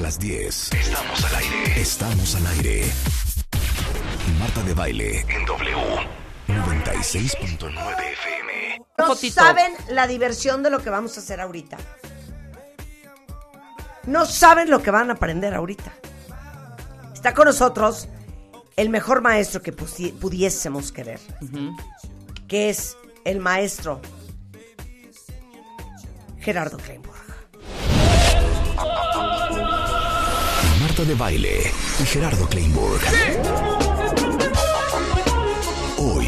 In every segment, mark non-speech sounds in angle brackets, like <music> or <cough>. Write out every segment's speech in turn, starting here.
A las 10. Estamos al aire. Estamos al aire. Marta de baile en W 96.9 FM. No Fotito. saben la diversión de lo que vamos a hacer ahorita. No saben lo que van a aprender ahorita. Está con nosotros el mejor maestro que pusi- pudiésemos querer, que es el maestro Gerardo Kleinburg. Marta de baile y Gerardo Kleinburg. Hoy.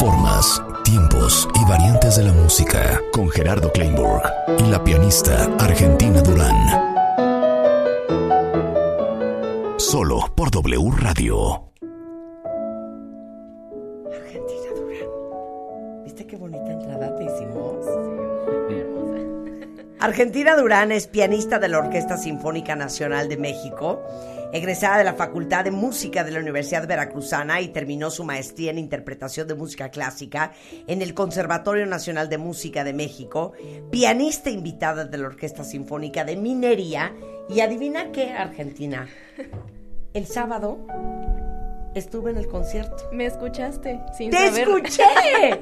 Formas, tiempos y variantes de la música con Gerardo Kleinburg y la pianista Argentina Durán. Solo por W Radio. Argentina Durán es pianista de la Orquesta Sinfónica Nacional de México, egresada de la Facultad de Música de la Universidad Veracruzana y terminó su maestría en interpretación de música clásica en el Conservatorio Nacional de Música de México, pianista invitada de la Orquesta Sinfónica de Minería y adivina qué, Argentina. <laughs> El sábado estuve en el concierto. Me escuchaste sin ¡Te saber. escuché!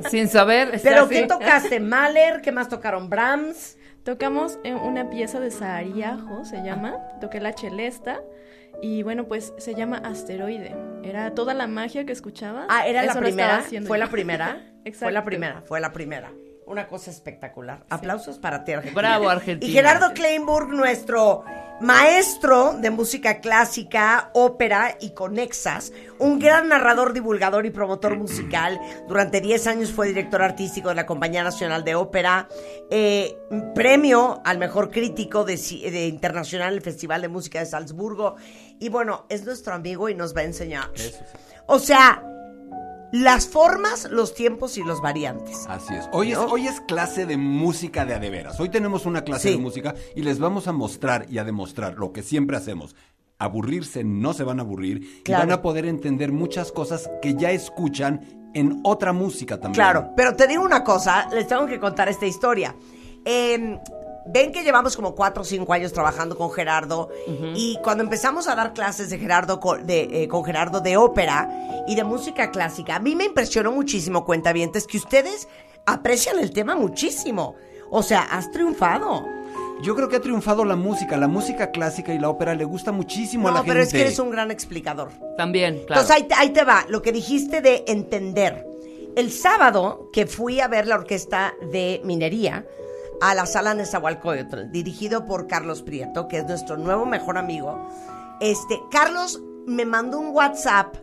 <laughs> Sin saber. ¿Pero así. qué tocaste? ¿Mahler? ¿Qué más tocaron? ¿Brahms? Tocamos en una pieza de Sahariajo, se llama. Toqué la celesta. Y bueno, pues se llama Asteroide. Era toda la magia que escuchaba. Ah, ¿era la <laughs> primera? ¿Fue la primera? Fue Exacto. la primera, fue la primera. Una cosa espectacular. Aplausos para ti, Argentina. Bravo, Argentina. Y Gerardo Kleinburg, nuestro maestro de música clásica, ópera y conexas, un gran narrador, divulgador y promotor musical. Durante 10 años fue director artístico de la Compañía Nacional de Ópera, eh, premio al mejor crítico de, de internacional en el Festival de Música de Salzburgo. Y bueno, es nuestro amigo y nos va a enseñar. O sea, las formas, los tiempos y los variantes. Así es. Hoy, es. hoy es clase de música de adeveras. Hoy tenemos una clase Sí. de música y les vamos a mostrar y a demostrar lo que siempre hacemos. Aburrirse no se van a aburrir Claro. y van a poder entender muchas cosas que ya escuchan en otra música también. Claro, pero te digo una cosa, les tengo que contar esta historia. Eh, ven que llevamos como cuatro o cinco años trabajando con Gerardo y cuando empezamos a dar clases de Gerardo de, eh, con Gerardo de ópera y de música clásica, a mí me impresionó muchísimo, cuentavientes, que ustedes aprecian el tema muchísimo. O sea, has triunfado. Yo creo que ha triunfado la música. La música clásica y la ópera le gusta muchísimo a la No, gente. pero es que eres un gran explicador. También, claro. Entonces ahí te, ahí te va, lo que dijiste de entender. El sábado que fui a ver la orquesta de minería a la sala Nezahualcóyotl, dirigido por Carlos Prieto, que es nuestro nuevo mejor amigo, este, Carlos me mandó un WhatsApp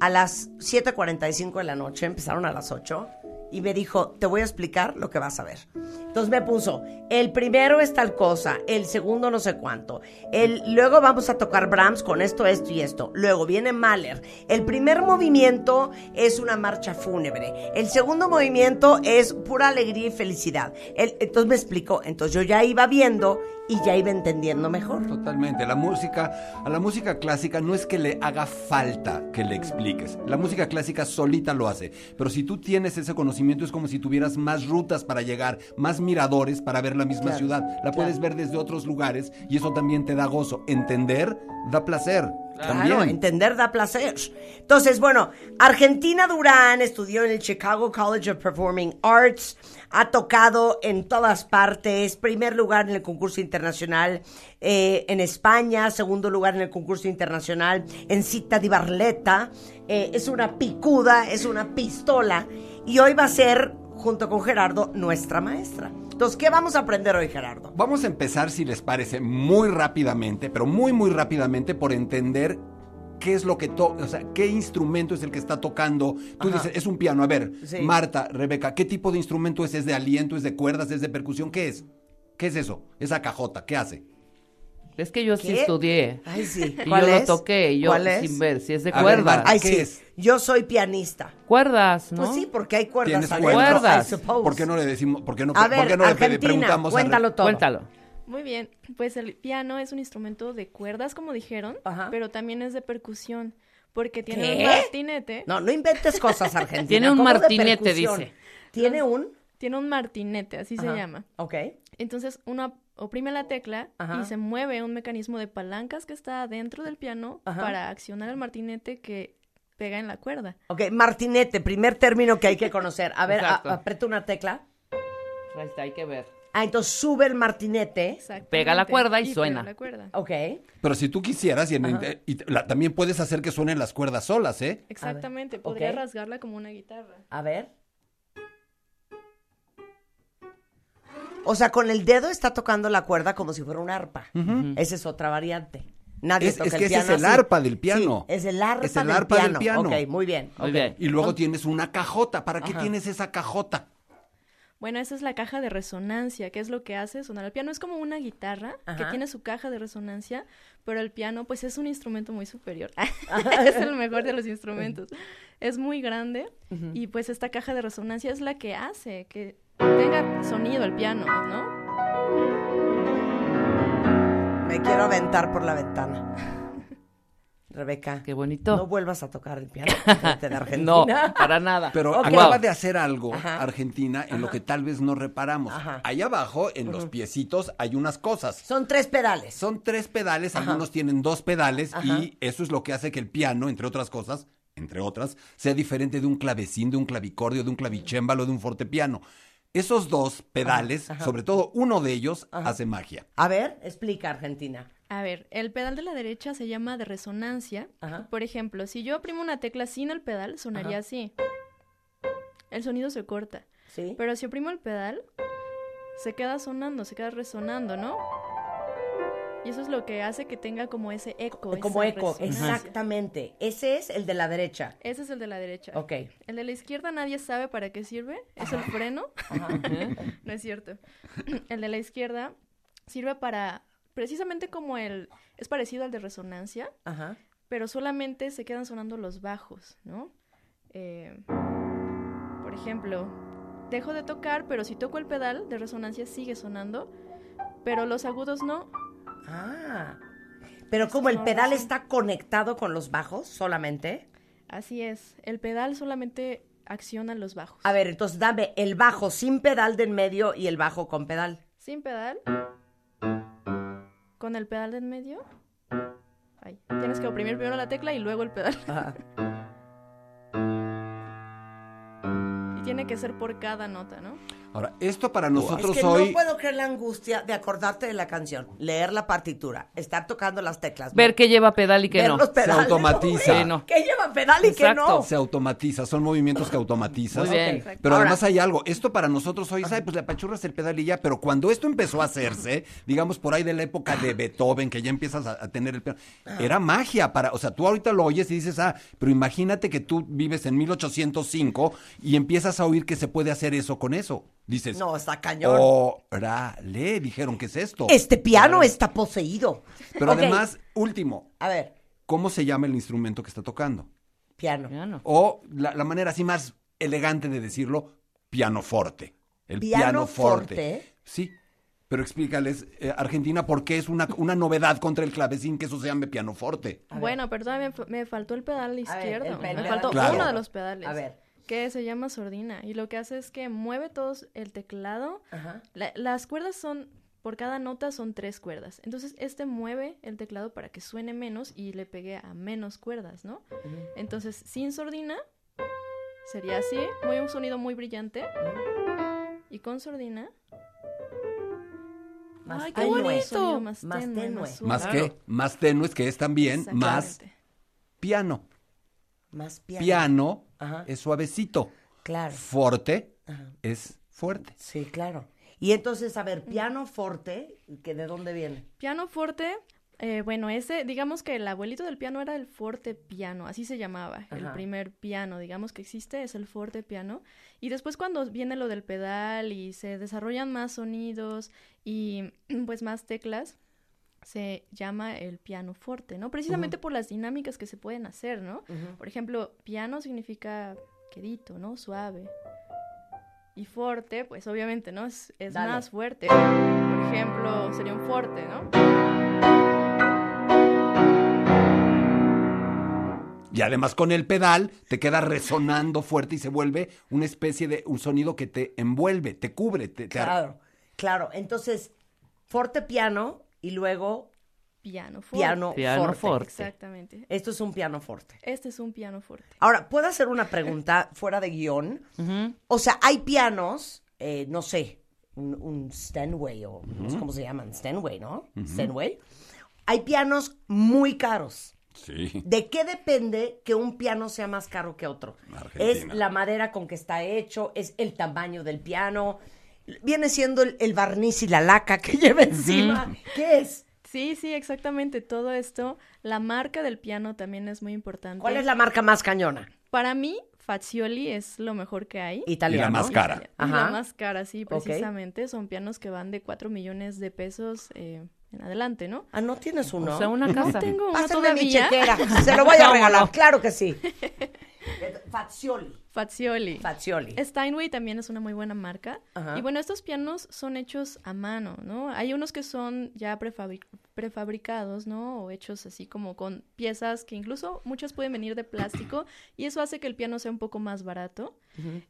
a las 7.45 de la noche, empezaron a las 8, y me dijo, te voy a explicar lo que vas a ver. Entonces me puso, el primero es tal cosa, el segundo no sé cuánto, el, luego vamos a tocar Brahms con esto, esto y esto, luego viene Mahler, el primer movimiento es una marcha fúnebre, el segundo movimiento es pura alegría y felicidad. El- entonces me explicó, entonces yo ya iba viendo y ya iba entendiendo mejor. Totalmente. La música, a la música clásica no es que le haga falta que le expliques. La música clásica solita lo hace. Pero si tú tienes ese conocimiento es como si tuvieras más rutas para llegar, más miradores para ver la misma Claro, ciudad. La puedes ver desde otros lugares y eso también te da gozo. Entender da placer. Claro, También. entender da placer. Entonces, bueno, Argentina Durán estudió en el Chicago College of Performing Arts, ha tocado en todas partes, primer lugar en el concurso internacional eh, en España, segundo lugar en el concurso internacional en Cita di Barletta, eh, es una picuda, es una pistola, y hoy va a ser, junto con Gerardo, nuestra maestra. Entonces, ¿qué vamos a aprender hoy, Gerardo? Vamos a empezar, si les parece, muy rápidamente, pero muy, muy rápidamente por entender qué es lo que toca, o sea, qué instrumento es el que está tocando. Tú Ajá. dices, es un piano. A ver, Sí. Marta, Rebeca, ¿qué tipo de instrumento es? ¿Es de aliento? ¿Es de cuerdas? ¿Es de percusión? ¿Qué es? ¿Qué es eso? Esa cajota, ¿qué hace? Es que yo sí estudié. Ay, sí. Y ¿Cuál yo es? lo toqué y yo ¿Cuál es? sin ver si es de A ver, cuerdas. Marta, Ay, ¿Qué sí. es? Yo soy pianista. Cuerdas, ¿no? Pues sí, porque hay cuerdas ¿Tienes adentro, cuerdas? I suppose. ¿Por qué no le decimos, por qué no, A por ver, qué no le Argentina, preguntamos a cuéntalo todo. Cuéntalo. Muy bien, pues el piano es un instrumento de cuerdas, como dijeron, Ajá. pero también es de percusión, porque tiene ¿Qué? un martinete. No, no inventes cosas, Argentina. <laughs> Tiene un ¿Cómo de martinete, dice. Tiene un... Tiene un martinete, así se llama. Ok. Entonces uno oprime la tecla Ajá. y se mueve un mecanismo de palancas que está dentro del piano Ajá. para accionar el martinete que pega en la cuerda. Ok, martinete, primer término que hay que conocer. A ver, a- aprieta una tecla. Ahí está, hay que ver. Ah, entonces sube el martinete. Pega la cuerda y suena. la cuerda. Ok. Pero si tú quisieras, y, en- y la- también puedes hacer que suenen las cuerdas solas, ¿eh? Exactamente, podría rasgarla como una guitarra. A ver. O sea, con el dedo está tocando la cuerda como si fuera un arpa. Esa es otra variante. Nadie Es- toca es el que ese piano es el así. arpa del piano. Sí, es el arpa, Es el del, arpa del piano. piano. Ok, muy bien. Muy ok. bien. Y luego tienes una cajota. ¿Para qué Ajá. tienes esa cajota? Bueno, esa es la caja de resonancia, que es lo que hace sonar el piano. Es como una guitarra que tiene su caja de resonancia, pero el piano pues es un instrumento muy superior. <laughs> es el mejor de los instrumentos. Es muy grande y pues esta caja de resonancia es la que hace que tenga sonido el piano, ¿no? Me quiero aventar por la ventana. <laughs> Rebeca. Qué bonito. No vuelvas a tocar el piano. <laughs> De Argentina. No, para nada. Pero acaba Wow. de hacer algo Ajá. Argentina en lo que tal vez no reparamos. Ajá. Allá abajo, en los piecitos, hay unas cosas. Son tres pedales. Son tres pedales, Ajá. algunos tienen dos pedales Ajá. y eso es lo que hace que el piano, entre otras cosas, entre otras, sea diferente de un clavecín, de un clavicordio, de un clavicémbalo, de un fortepiano. Esos dos pedales, Ajá. sobre todo uno de ellos, hace magia. A ver, explica, Argentina. A ver, el pedal de la derecha se llama de resonancia. Ajá. Por ejemplo, si yo oprimo una tecla sin el pedal, sonaría Ajá. así. El sonido se corta. ¿Sí? Pero si oprimo el pedal, se queda sonando, se queda resonando, ¿no? Y eso es lo que hace que tenga como ese eco. Como esa eco, resonancia. exactamente. Ese es el de la derecha. Ese es el de la derecha. Ok. El de la izquierda nadie sabe para qué sirve. Es el freno. <laughs> no es cierto. <clears throat> El de la izquierda sirve para, precisamente como el, es parecido al de resonancia, Ajá. pero solamente se quedan sonando los bajos, ¿no? Eh, por ejemplo, dejo de tocar, pero si toco el pedal de resonancia sigue sonando, pero los agudos no. Ah. Pero como el pedal está conectado con los bajos solamente. Así es, el pedal solamente acciona los bajos. A ver, entonces dame el bajo sin pedal de en medio y el bajo con pedal. Sin pedal. Con el pedal de en medio. Ahí. Tienes que oprimir primero la tecla y luego el pedal. Ajá. <laughs> Y tiene que ser por cada nota, ¿no? Ahora, esto para Es nosotros que hoy... no puedo creer la angustia de acordarte de la canción, leer la partitura, estar tocando las teclas. Ver qué lleva pedal y qué ver no. los pedales. automatiza. güey. Sí, no. ¿Qué lleva pedal y qué no? Se automatiza, son movimientos que automatizas. Muy bien. Pero Ahora- además hay algo, esto para nosotros hoy, ¿sabes? Pues le apachurras el pedal y ya, pero cuando esto empezó a hacerse, digamos por ahí de la época de Beethoven, que ya empiezas a, a tener el piano, era magia para, o sea, tú ahorita lo oyes y dices, ah, pero imagínate que tú vives en 1805 y empiezas a oír que se puede hacer eso con eso. Dices, No, está cañón. órale, dijeron, ¿qué es esto? Este piano está poseído. Pero Ok, además, último, A ver, ¿cómo se llama el instrumento que está tocando? piano. Ya no. O la, la manera así más elegante de decirlo, pianoforte. El Piano pianoforte. forte. Sí. Pero explícales, eh, Argentina, por qué es una, una novedad contra el clavecín que eso se llame pianoforte. A ver. Bueno, pero todavía me, me faltó el pedal ver, izquierdo. el pedal me faltó Claro. uno de los pedales. A ver. Que se llama sordina. Y lo que hace es que mueve todos el teclado. Ajá. La- las cuerdas son, por cada nota son tres cuerdas. Entonces, este mueve el teclado para que suene menos y le pegue a menos cuerdas, ¿no? Entonces, sin sordina, sería así, muy un sonido muy brillante. Y con sordina, Más ¡Ay, qué tenue. bonito! Más Más tenue, tenue. más suave. Más Claro. que, más tenues, que es también más piano. Más piano. Piano Ajá. es suavecito. Claro. Forte Ajá. es fuerte. Sí, claro. Y entonces, a ver, piano forte, ¿que ¿de dónde viene? Piano forte, eh, bueno, ese, digamos que el abuelito del piano era el forte piano, así se llamaba. El primer piano, digamos que existe, es el forte piano. Y después cuando viene lo del pedal y se desarrollan más sonidos y <clears throat> pues más teclas, se llama el piano forte, ¿no? Precisamente por las dinámicas que se pueden hacer, ¿no? Por ejemplo, piano significa quedito, ¿no? Suave. Y forte, pues obviamente, ¿no? Es, más fuerte. Por ejemplo, sería un forte, ¿no? Y además con el pedal te queda resonando fuerte y se vuelve una especie de un sonido que te envuelve, te cubre, te, te ar- Claro, claro. Entonces, Forte piano y luego Piano forte. piano, Piano forte. forte. Exactamente. Esto es un piano forte. Este es un piano fuerte. Ahora, ¿puedo hacer una pregunta fuera de guion? O sea, hay pianos, eh, no sé, un, un Steinway o no sé cómo se llaman, Steinway, ¿no? Steinway. Hay pianos muy caros. Sí. ¿De qué depende que un piano sea más caro que otro? Argentina. ¿Es la madera con que está hecho? ¿Es el tamaño del piano? ¿Viene siendo el, el barniz y la laca que <laughs> lleva encima? ¿Qué es? Sí, sí, exactamente. Todo esto. La marca del piano también es muy importante. ¿Cuál es la marca más cañona? Para mí, Fazioli es lo mejor que hay. Italiano. Y la más cara. Y Ajá. la más cara, sí, precisamente. Son pianos que van de 4 millones de pesos eh, en adelante, ¿no? Ah, ¿no tienes uno? O sea, una casa. Tengo uno Pásenme mi todavía. chequera. <laughs> Se lo voy a regalar. Claro que sí. <laughs> Fazioli. Fazioli. Fazioli. Steinway también es una muy buena marca. Ajá. Y bueno, estos pianos son hechos a mano, ¿no? Hay unos que son ya prefabri- prefabricados, ¿no? O hechos así como con piezas que incluso muchas pueden venir de plástico y eso hace que el piano sea un poco más barato.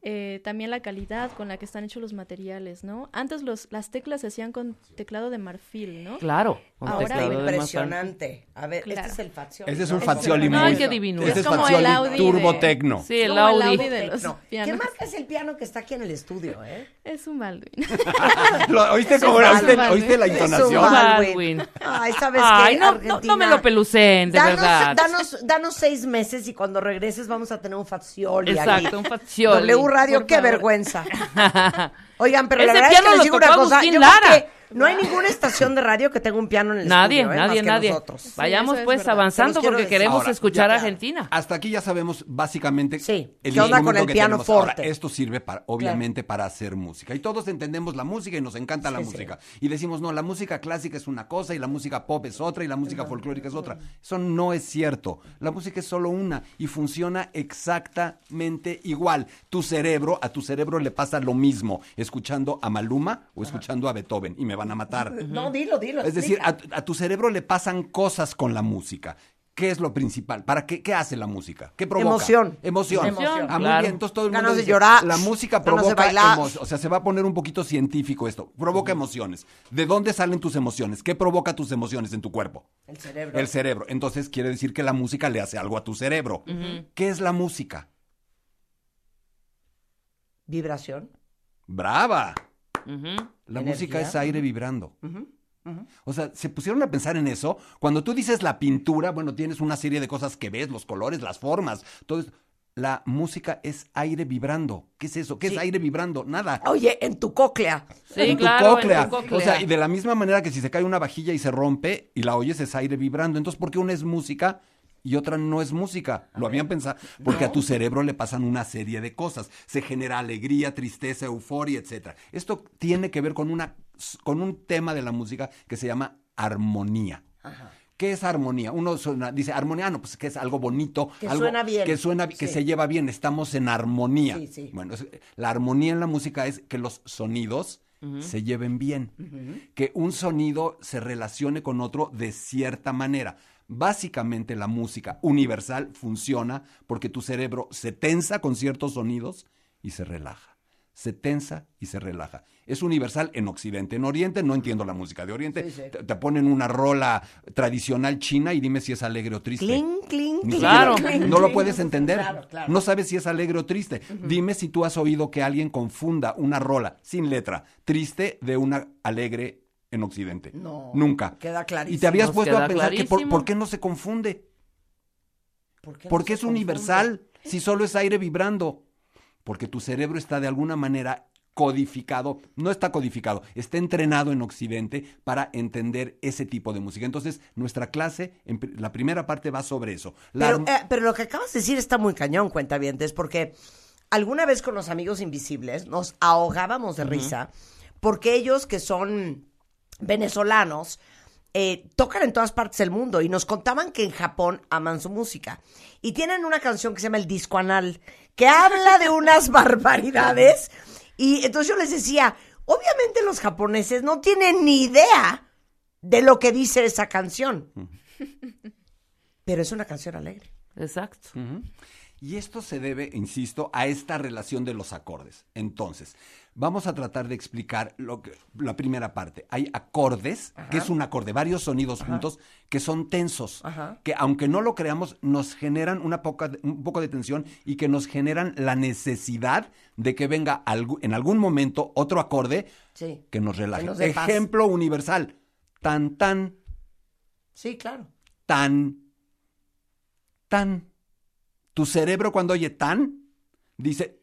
Eh, también la calidad con la que están hechos los materiales, ¿no? Antes los, las teclas se hacían con teclado de marfil, ¿no? Claro. Un Ahora, Impresionante. A ver, Claro. este es el Fazioli. Ese es un Fazioli Ay, muy... qué divino. Ese Es es como Fazioli el Audi Turbo de- Tecno. Sí, el Como el Audi. Audi de los No. ¿Qué pianos. marca es el piano que está aquí en el estudio, eh? Es un Baldwin. <laughs> Lo- ¿Oíste, es ¿oíste, Baldwin. oíste la Es un intonación? Baldwin. Ay, ¿sabes Ay, qué? no, Argentina? no me lo pelucen, de danos, verdad. Danos, danos seis meses y cuando regreses vamos a tener un Fazioli Exacto, aquí. un Fazioli. W Radio, qué favor. vergüenza. <laughs> Oigan, pero la Ese verdad es que les lo digo una cosa. Yo creo Lara. No hay ninguna estación de radio que tenga un piano en el Nadie, estudio, ¿eh? nadie, Más nadie. nosotros. Vayamos pues verdad. avanzando porque decir. queremos Ahora, escuchar ya- a Argentina. Hasta aquí ya sabemos básicamente Sí. el ¿Qué onda con instrumento el que piano tenemos. Ahora, forte? esto sirve para, obviamente para hacer música. Y todos entendemos la música y nos encanta la Sí, música. Y decimos, no, la música clásica es una cosa y la música pop es otra y la música folclórica es otra. Eso no es cierto. La música es solo una y funciona exactamente igual. Tu cerebro, a tu cerebro le pasa lo mismo escuchando a Maluma o escuchando a Beethoven y me van a matar. <laughs> No, dilo, dilo. Es decir, a, a tu cerebro le pasan cosas con la música. ¿Qué es lo principal? ¿Para qué, qué hace la música? ¿Qué provoca? Emoción. Emoción. Emoción, Ah, muy claro. bien. Entonces todo el mundo Ganas de dice, llorar, La música provoca bailar. emociones. O sea, se va a poner un poquito científico esto. Provoca emociones. ¿De dónde salen tus emociones? ¿Qué provoca tus emociones en tu cuerpo? El cerebro. El cerebro. Entonces quiere decir que la música le hace algo a tu cerebro. ¿Qué es la música? Vibración. ¡Brava! La Energía. música es aire vibrando. O sea, se pusieron a pensar en eso. Cuando tú dices la pintura, bueno, tienes una serie de cosas que ves, los colores, las formas, todo eso. La música es aire vibrando. ¿Qué es eso? ¿Qué Sí. es aire vibrando? Nada. Oye, en tu cóclea. Sí, en tu claro, cóclea. en tu cóclea. O sea, y de la misma manera que si se cae una vajilla y se rompe y la oyes es aire vibrando. Entonces, ¿por qué una es música y otra no es música? Lo habían pensado. Porque a tu cerebro le pasan una serie de cosas. Se genera alegría, tristeza, euforia, etcétera. Esto tiene que ver con una con un tema de la música que se llama armonía. ¿Qué es armonía? Uno suena- dice armonía, no, pues que es algo bonito, Que algo suena bien. que suena, que se lleva bien, estamos en armonía. Sí, sí. Bueno, es- la armonía en la música es que los sonidos se lleven bien, que un sonido se relacione con otro de cierta manera. Básicamente la música universal funciona porque tu cerebro se tensa con ciertos sonidos y se relaja. Se tensa y se relaja. Es universal en Occidente. En Oriente no entiendo la música de Oriente. Sí, sí. Te, te ponen una rola tradicional china y dime si es alegre o triste. Cling, cling, Claro. cling, no lo puedes entender. Claro, claro. No sabes si es alegre o triste. Dime si tú has oído que alguien confunda una rola sin letra triste de una alegre en Occidente. No, Nunca. queda clarísimo. Y te habías Nos puesto a pensar que por, qué no se confunde. ¿Por qué no Porque es confunde? universal. Si solo es aire vibrando. Porque tu cerebro está de alguna manera codificado, no está codificado, está entrenado en Occidente para entender ese tipo de música. Entonces, nuestra clase, en pr- la primera parte va sobre eso. La Pero, arm- eh, pero lo que acabas de decir está muy cañón, cuentavientes, porque alguna vez con los amigos invisibles nos ahogábamos de risa porque ellos que son venezolanos eh, tocan en todas partes del mundo y nos contaban que en Japón aman su música y tienen una canción que se llama El Disco Anal que habla de unas <laughs> barbaridades y entonces yo les decía, obviamente los japoneses no tienen ni idea de lo que dice esa canción, pero es una canción alegre. Exacto. Y esto se debe, insisto, a esta relación de los acordes. Entonces, vamos a tratar de explicar lo que, la primera parte. Hay acordes, que es un acorde, varios sonidos juntos, que son tensos, Ajá. que aunque no lo creamos, nos generan una poca, un poco de tensión y que nos generan la necesidad de que venga en algún momento otro acorde Sí. que nos relaje. nos dé paz. Ejemplo universal. Tan, tan, Sí, claro. tan, tan. Tu cerebro cuando oye tan, dice,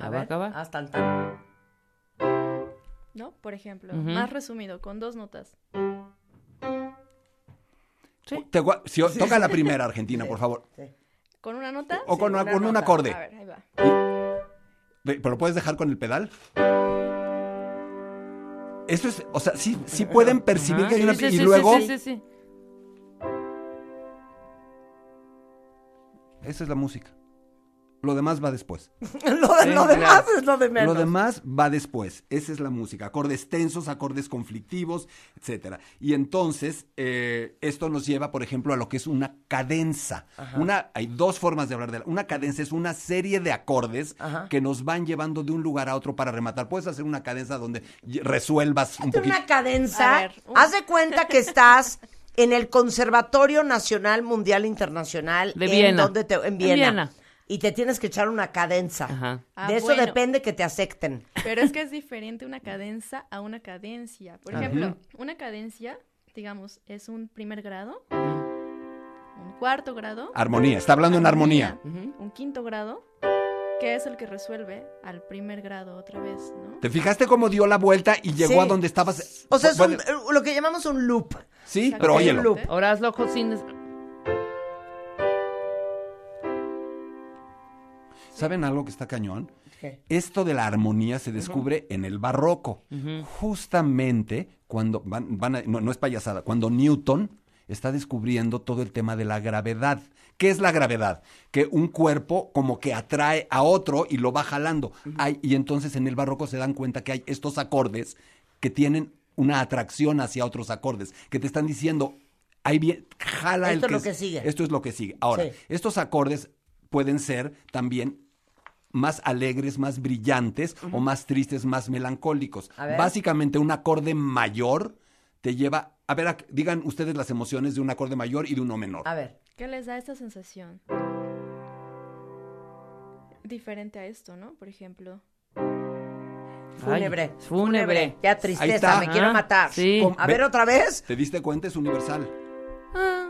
A ver, a acabar. haz tan, tan. ¿No? Por ejemplo, más resumido, con dos notas. Sí. Te si toca la <laughs> primera, Argentina, por favor. Sí. ¿Con una nota? O con, una con un acorde. A ver, ahí va. ¿Pero lo puedes dejar con el pedal? Eso es, o sea, sí, sí pueden percibir que hay una... sí, y sí, sí, luego, sí, sí, sí. esa es la música. Lo demás va después. <laughs> lo, demás es lo de menos. Lo demás va después. Esa es la música. Acordes tensos, acordes conflictivos, etcétera. Y entonces, eh, esto nos lleva, por ejemplo, a lo que es una cadenza. Una, hay dos formas de hablar de la. Una cadenza es una serie de acordes Ajá. que nos van llevando de un lugar a otro para rematar. Puedes hacer una cadenza donde resuelvas un Hazte poquito. una cadenza. A ver, un- Haz de cuenta que estás en el Conservatorio Nacional Mundial Internacional De en Viena. donde te- en En Viena. Y te tienes que echar una cadenza. Ajá. Ah, de eso bueno. depende que te acepten. Pero es que es diferente una cadenza a una cadencia. Por ejemplo, una cadencia, digamos, es un primer grado, un cuarto grado, Armonía. Está hablando en armonía. un quinto grado, que es el que resuelve al primer grado otra vez, ¿no? ¿Te fijaste cómo dio la vuelta y llegó Sí. a donde estabas? O sea, es un- Bueno, lo que llamamos un loop. sí, pero óyelo. Ahora hazlo con- sin... ¿Saben algo que está cañón? ¿Qué? Esto de la armonía se descubre en el barroco. Justamente cuando van, van a- no, no es payasada, cuando Newton está descubriendo todo el tema de la gravedad. ¿Qué es la gravedad? Que un cuerpo como que atrae a otro y lo va jalando. Y entonces en el barroco se dan cuenta que hay estos acordes que tienen una atracción hacia otros acordes, que te están diciendo, ahí bien, jala Esto el es lo que sigue. Esto es lo que sigue. Ahora, Sí. estos acordes pueden ser también más alegres, más brillantes o más tristes, más melancólicos. Básicamente un acorde mayor te lleva, a ver, digan ustedes las emociones de un acorde mayor y de uno menor. A ver. ¿Qué les da esta sensación? Diferente a esto, ¿no? Por ejemplo. Fúnebre. Ay, fúnebre. Ya tristeza, me quiero matar. sí. A Ve- ver otra vez. ¿Te diste cuenta? Es universal. Ah,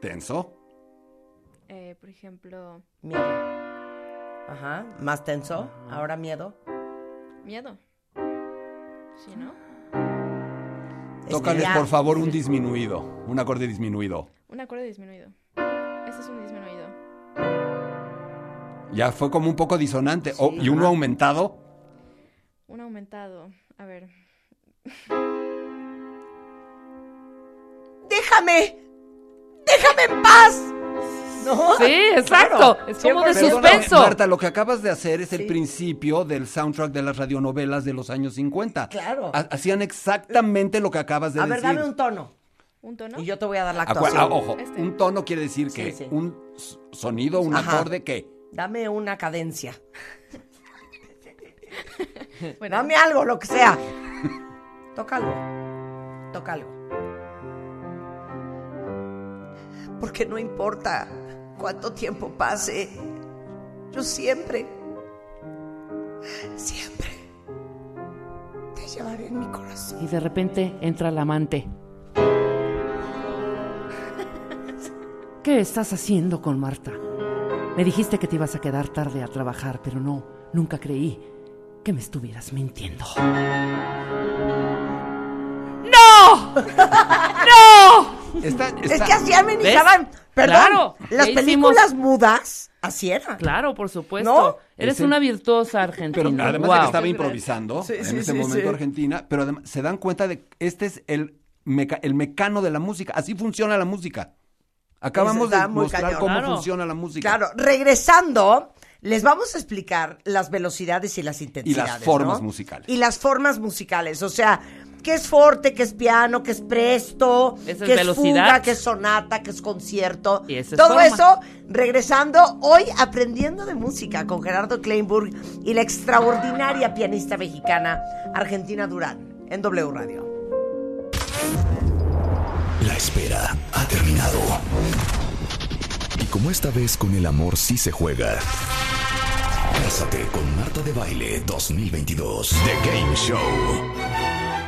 Tenso. Eh, por ejemplo, Miedo. Ajá. Más tenso. Ahora miedo. miedo. ¿Sí, no? Tócales, por favor, un disminuido. Un acorde disminuido. Un acorde disminuido. Este es un disminuido. Ya fue como un poco disonante. Oh, y uno aumentado. Un aumentado. A ver. Déjame. Déjame en paz. ¿No? Sí, exacto. Claro. Es como de Perdóname, suspenso. Marta, lo que acabas de hacer es el Sí. principio del soundtrack de las radionovelas de los años 50. Claro. Ha- Hacían exactamente lo que acabas de A ver, decir. dame un tono. ¿Un tono? Y yo te voy a dar la actuación. ah, ojo, Este. un tono quiere decir que Sí, un sonido, un Ajá. acorde, ¿qué? Dame una cadencia. <laughs> Bueno, Dame algo, lo que sea. <laughs> Toca algo. Toca algo. Porque no importa cuánto tiempo pase, yo siempre, siempre te llevaré en mi corazón. Y de repente entra la amante. <laughs> ¿Qué estás haciendo con Marta? Me dijiste que te ibas a quedar tarde a trabajar, pero no, nunca creí que me estuvieras mintiendo. ¡No! <laughs> Es que así amenizaban. Perdón, Claro, las películas hicimos- mudas, así eran. Claro, por supuesto. ¿No? Eres Ese- una virtuosa Pero argentina. además de que estaba improvisando Sí, en sí, ese sí, momento sí. Argentina, pero además se dan cuenta de que este es el, meca- el mecano de la música. Así funciona la música. Acabamos de mostrar cañón. cómo Claro. funciona la música. Claro, regresando, les vamos a explicar las velocidades y las intensidades. formas ¿no? musicales. Y las formas musicales. O sea, que es forte, que es piano, que es presto, es que es velocidad. fuga, que es sonata, que es concierto. Y es Todo forma. eso regresando hoy aprendiendo de música con Gerardo Kleinburg y la extraordinaria pianista mexicana Argentina Durán en W Radio. La espera ha terminado. Y como esta vez con el amor sí se juega. Cásate con Marta de Baile 2022. The Game Show.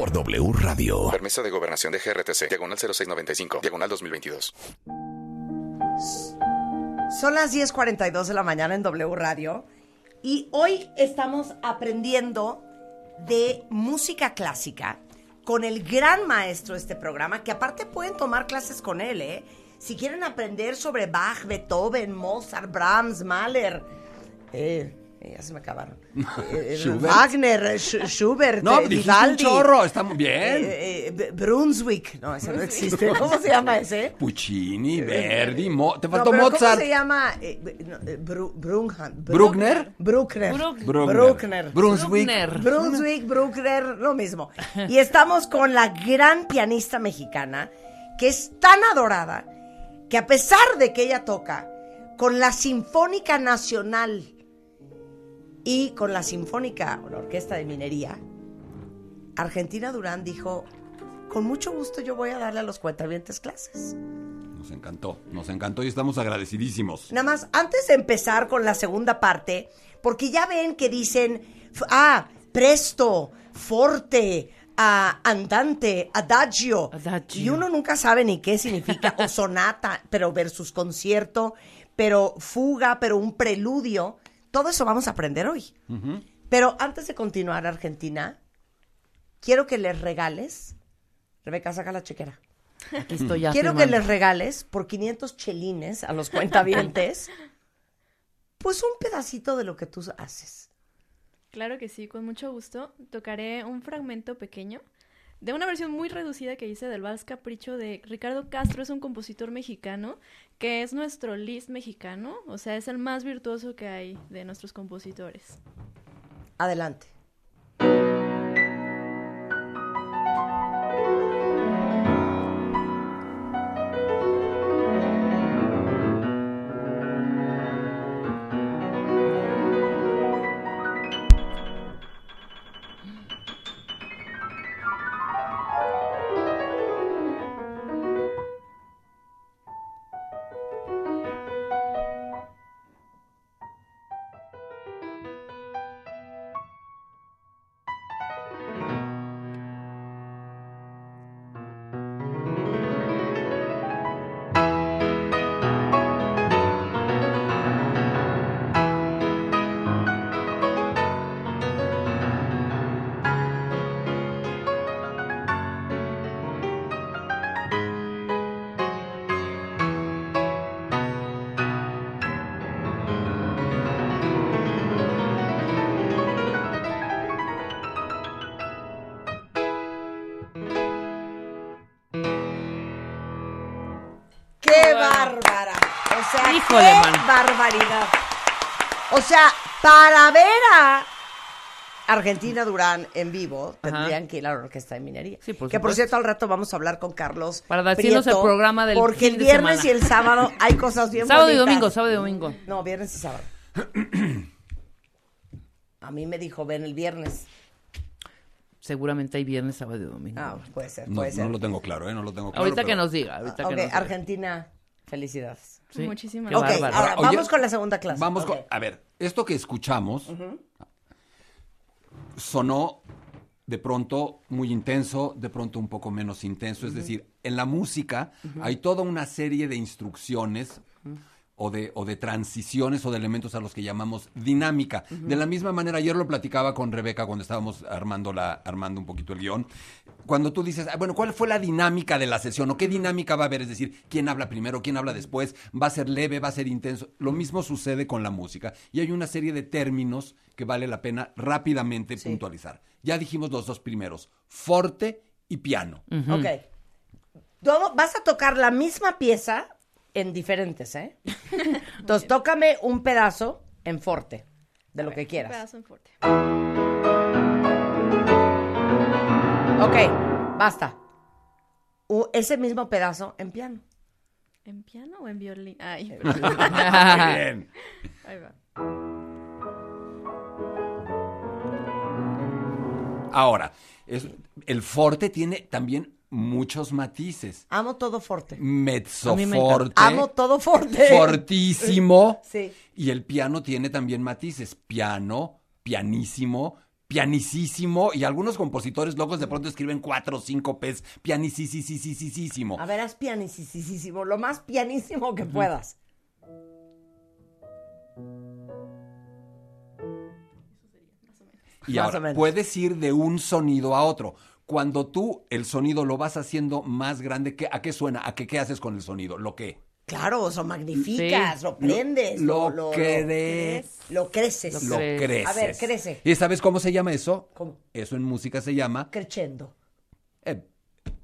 por W Radio. Permiso de gobernación de GRTC, diagonal 0695, diagonal 2022. Son las 10:42 de la mañana en W Radio y hoy estamos aprendiendo de música clásica con el gran maestro de este programa, que aparte pueden tomar clases con él, ¿eh? Si quieren aprender sobre Bach, Beethoven, Mozart, Brahms, Mahler, eh, eh, ya se me acabaron. <laughs> Eh, eh, Schubert. Wagner, eh, Sch- Schubert, No, eh, un chorro, está muy bien. eh, eh, Brunswick, no, ese no <laughs> existe. ¿Cómo se llama ese? Puccini, Verdi, Mo- te No, faltó pero Mozart. ¿Cómo se llama? Eh, no, eh, Bru- Brunhan- ¿Bruckner? Bruckner. Bruck- Bruckner. Bruckner. Brunswick. Bruckner. Brunswick, Bruckner, lo mismo. Y estamos con la gran pianista mexicana que es tan adorada que a pesar de que ella toca con la Sinfónica Nacional y con la Sinfónica, o la Orquesta de Minería, Argentina Durán dijo, con mucho gusto yo voy a darle a los cuentavientes clases. Nos encantó, nos encantó y estamos agradecidísimos. Nada más, antes de empezar con la segunda parte, porque ya ven que dicen, ah, presto, forte, ah, andante, adagio. Adagio. Y uno nunca sabe ni qué significa, o <laughs> sonata, pero versus concierto, pero fuga, pero un preludio. Todo eso vamos a aprender hoy. Pero antes de continuar, Argentina, quiero que les regales. Rebeca, saca la chequera. Aquí estoy ya Quiero que les regales por 500 chelines a los cuentavientes, <laughs> pues un pedacito de lo que tú haces. Claro que sí, con mucho gusto. Tocaré un fragmento pequeño de una versión muy reducida que hice del Vals Capricho de Ricardo Castro, es un compositor mexicano que es nuestro Liszt mexicano, o sea, es el más virtuoso que hay de nuestros compositores. Adelante. Híjole, qué man. barbaridad. O sea, para ver a Argentina Durán en vivo, tendrían que ir a la Orquesta de Minería. Sí, por que por cierto, al rato vamos a hablar con Carlos. Para decirnos el programa del Porque fin el de viernes semana. y el sábado <laughs> hay cosas bien Sábado y domingo, sábado y domingo. No, viernes y sábado. A mí me dijo, ven el viernes. Seguramente hay viernes, sábado y domingo. Ah, puede ser, No, puede ser. no lo tengo claro, ¿eh? No lo tengo claro. ahorita que nos diga, ahorita ok, que nos diga. Argentina, felicidades. Sí, Muchísimas qué ok, bárbaro. ahora Oye, vamos con la segunda clase. Vamos con. A ver, esto que escuchamos sonó de pronto muy intenso, de pronto un poco menos intenso. Es decir, en la música hay toda una serie de instrucciones o de, o de transiciones o de elementos a los que llamamos dinámica. De la misma manera, ayer lo platicaba con Rebeca cuando estábamos armando, la, armando un poquito el guion. Cuando tú dices, ah, bueno, ¿cuál fue la dinámica de la sesión? ¿O qué dinámica va a haber? Es decir, ¿quién habla primero? ¿Quién habla después? ¿Va a ser leve? ¿Va a ser intenso? Lo mismo sucede con la música. Y hay una serie de términos que vale la pena rápidamente puntualizar. Ya dijimos los dos primeros, forte y piano. Ok. Todo, vas a tocar la misma pieza en diferentes, ¿eh? <laughs> Entonces, tócame un pedazo en forte, de lo que Un quieras. pedazo en fuerte. Ok, basta. U- ese mismo pedazo en piano. ¿En piano o en violín? Ay, <laughs> Muy bien. ahí va. Ahora, es- el forte tiene también muchos matices. Amo todo forte. Mezzo A mí me forte. Amo todo forte. Fortísimo. <laughs> Sí. Y el piano tiene también matices. Piano, pianísimo, pianicísimo. Y algunos compositores locos de pronto escriben cuatro o cinco P's. Pianicísimo. A ver, haz pianísimo, lo más pianísimo que puedas. Y Más ahora, o menos. puedes ir de un sonido a otro. Cuando tú el sonido lo vas haciendo más grande, ¿qué- ¿a qué suena? ¿A qué, qué haces con el sonido? ¿Lo qué? Claro, o sea, magnificas, Sí. lo prendes, Lo, lo, lo, crees. lo creces. Lo crees. creces. A ver, crece. ¿Y sabes cómo se llama eso? ¿Cómo? Eso en música se llama... Crescendo. eh,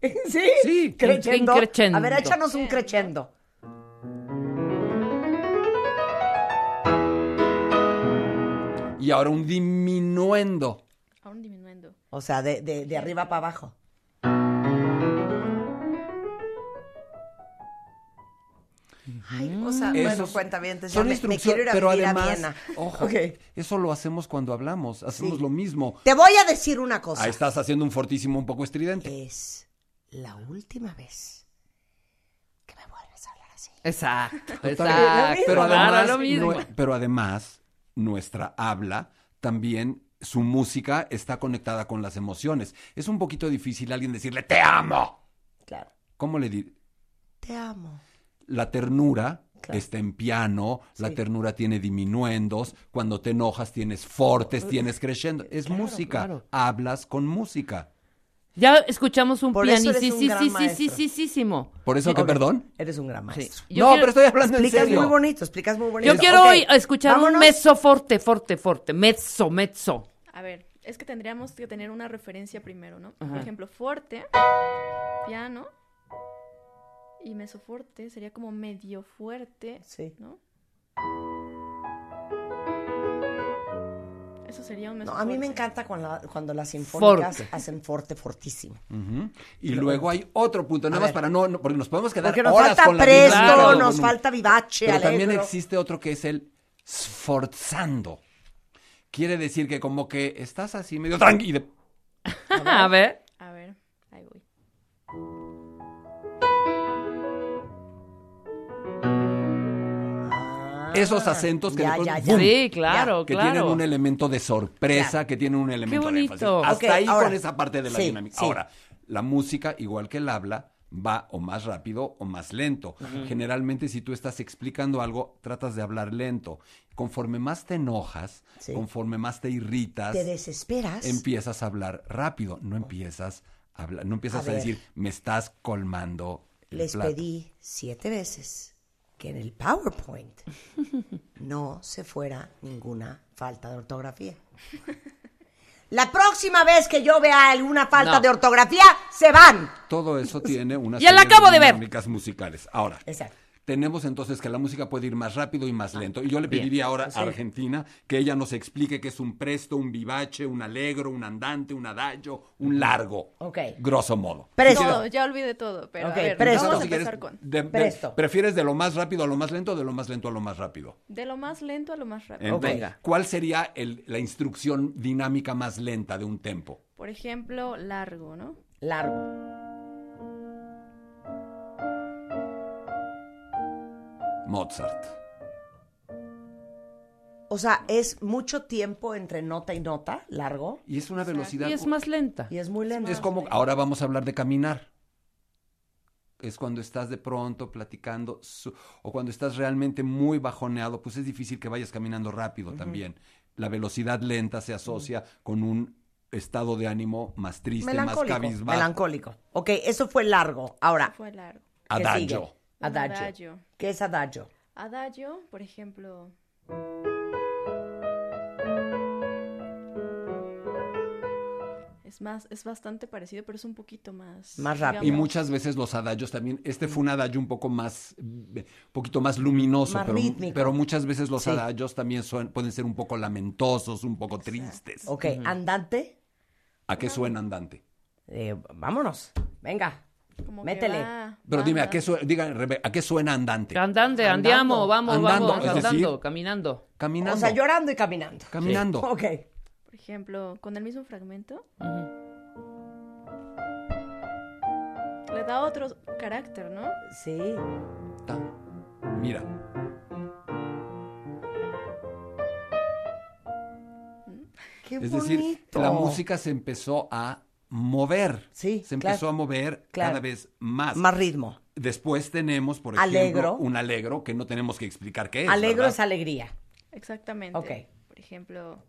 <laughs> ¿Sí? Sí. Crescendo. Un. A ver, échanos un crescendo. y ahora un diminuendo. Aún disminuyendo. O sea, de, de, de arriba para abajo. Ay, o sea, bueno, Esos cuenta bien, ya son me, me instrucciones, quiero ir a pero vivir a además, Viena. ojo, eso lo hacemos cuando hablamos, hacemos Sí. lo mismo. Te voy a decir una cosa. Ahí estás haciendo un fortísimo un poco estridente. Es la última vez que me vuelves a hablar así. Exacto, exacto. además, lo mismo. pero además, nuestra habla también, su música está conectada con las emociones. Es un poquito difícil a alguien decirle, te amo. Claro. ¿Cómo le di? Te amo. La ternura Claro. está en piano, la ternura tiene diminuendos, cuando te enojas tienes fortes, tienes crescendo. Es Claro, música, claro. hablas con música. Ya escuchamos un Por eso eres piano, un sí, gran sí, sí, maestro. sí, sí, sí, sí, ¿Por eso que Ok. perdón? Eres un gran maestro. Yo no, quiero- pero estoy hablando en Explicas serio. muy bonito, explicas muy bonito. Yo quiero Ok, hoy escuchar un mezzo forte, forte, forte. Mezzo, mezzo. A ver, es que tendríamos que tener una referencia primero, ¿no? Ajá. Por ejemplo, forte, piano y mesoforte sería como medio fuerte, Sí. ¿no? Eso sería un No, a mí me encanta cuando, la- cuando las sinfónicas Forte. hacen forte, fortísimo. Y luego hay otro punto, nada más ver. para no, no- porque nos podemos quedar Porque nos horas falta con la presto, Claro. nos con un- falta vivace, Pero también existe otro que es el sforzando. Quiere decir que como que estás así medio tranquilo. <laughs> A ver. Esos acentos que ya, de pronto, ya, ya. ¡bum! Sí, claro, que claro. tienen un elemento de sorpresa, que tienen un elemento de énfasis. Hasta ahí ahora. con esa parte de la Sí, dinámica. sí. Ahora, la música, igual que el habla, va o más rápido o más lento. Generalmente, si tú estás explicando algo, tratas de hablar lento. Conforme más te enojas, Sí. conforme más te irritas, Te desesperas. empiezas a hablar rápido. No empiezas a hablar, no empiezas A decir, me estás colmando. el Les plato". pedí siete veces que en el PowerPoint no se fuera ninguna falta de ortografía. La próxima vez que yo vea alguna falta No. de ortografía, se van. Todo eso tiene una Ya la serie acabo de ver. musicales. Ahora, Exacto. Tenemos entonces que la música puede ir más rápido y más lento. Y yo le bien. pediría ahora Sí. a Argentina que ella nos explique qué es un presto, un vivace, un alegro, un andante, un adagio, un largo. Ok. Grosso modo. Presto. Todo, ya olvidé todo, pero Ok, a ver, presto. vamos a Si empezar con... de- de- Presto. ¿Prefieres de lo más rápido a lo más lento o de lo más lento a lo más rápido? De lo más lento a lo más rápido. Entonces, Venga. ¿Cuál sería el- la instrucción dinámica más lenta de un tempo? Por ejemplo, largo, ¿no? Largo. Mozart. O sea, es mucho tiempo entre nota y nota, largo, Y es una velocidad. Y es más lenta. y es muy lento. Es como, ahora vamos a hablar de caminar. es cuando estás de pronto platicando su- o cuando estás realmente muy bajoneado, pues es difícil que vayas caminando rápido también. La velocidad lenta se asocia con un estado de ánimo más triste, más Melancólico. cabizbajo. Melancólico. Ok, eso fue largo. Ahora, Fue largo. ¿qué Adagio. Adagio. adagio. ¿Qué es adagio? Adagio, por ejemplo. Es más, es bastante parecido, pero es un poquito más. Más rápido. Y muchas veces los adagios también, este fue un adagio un poco más, un poquito más luminoso, Más pero, rítmico. pero muchas veces los Sí. adagios también son- pueden ser un poco lamentosos, un poco tristes. Ok, andante. ¿A qué suena andante? Eh, vámonos. Venga. Como que métele. va- Pero dime, ¿a qué, andando. suena, ¿a qué suena andante? Andante, Andando. andiamo, vamos, Andando, vamos, es decir- andando, caminando. Caminando. O sea, llorando y caminando. Caminando. Ok. Por ejemplo, con el mismo fragmento, le da otro carácter, ¿no? Sí. Ta. Mira, Qué es bonito. decir, la música se empezó a mover. Sí, Se empezó claro. a mover Claro. cada vez más. Más ritmo. Después tenemos, por ejemplo, Alegro. un alegro que no tenemos que explicar qué es. Alegro ¿verdad? es alegría. Exactamente. Ok. Por ejemplo,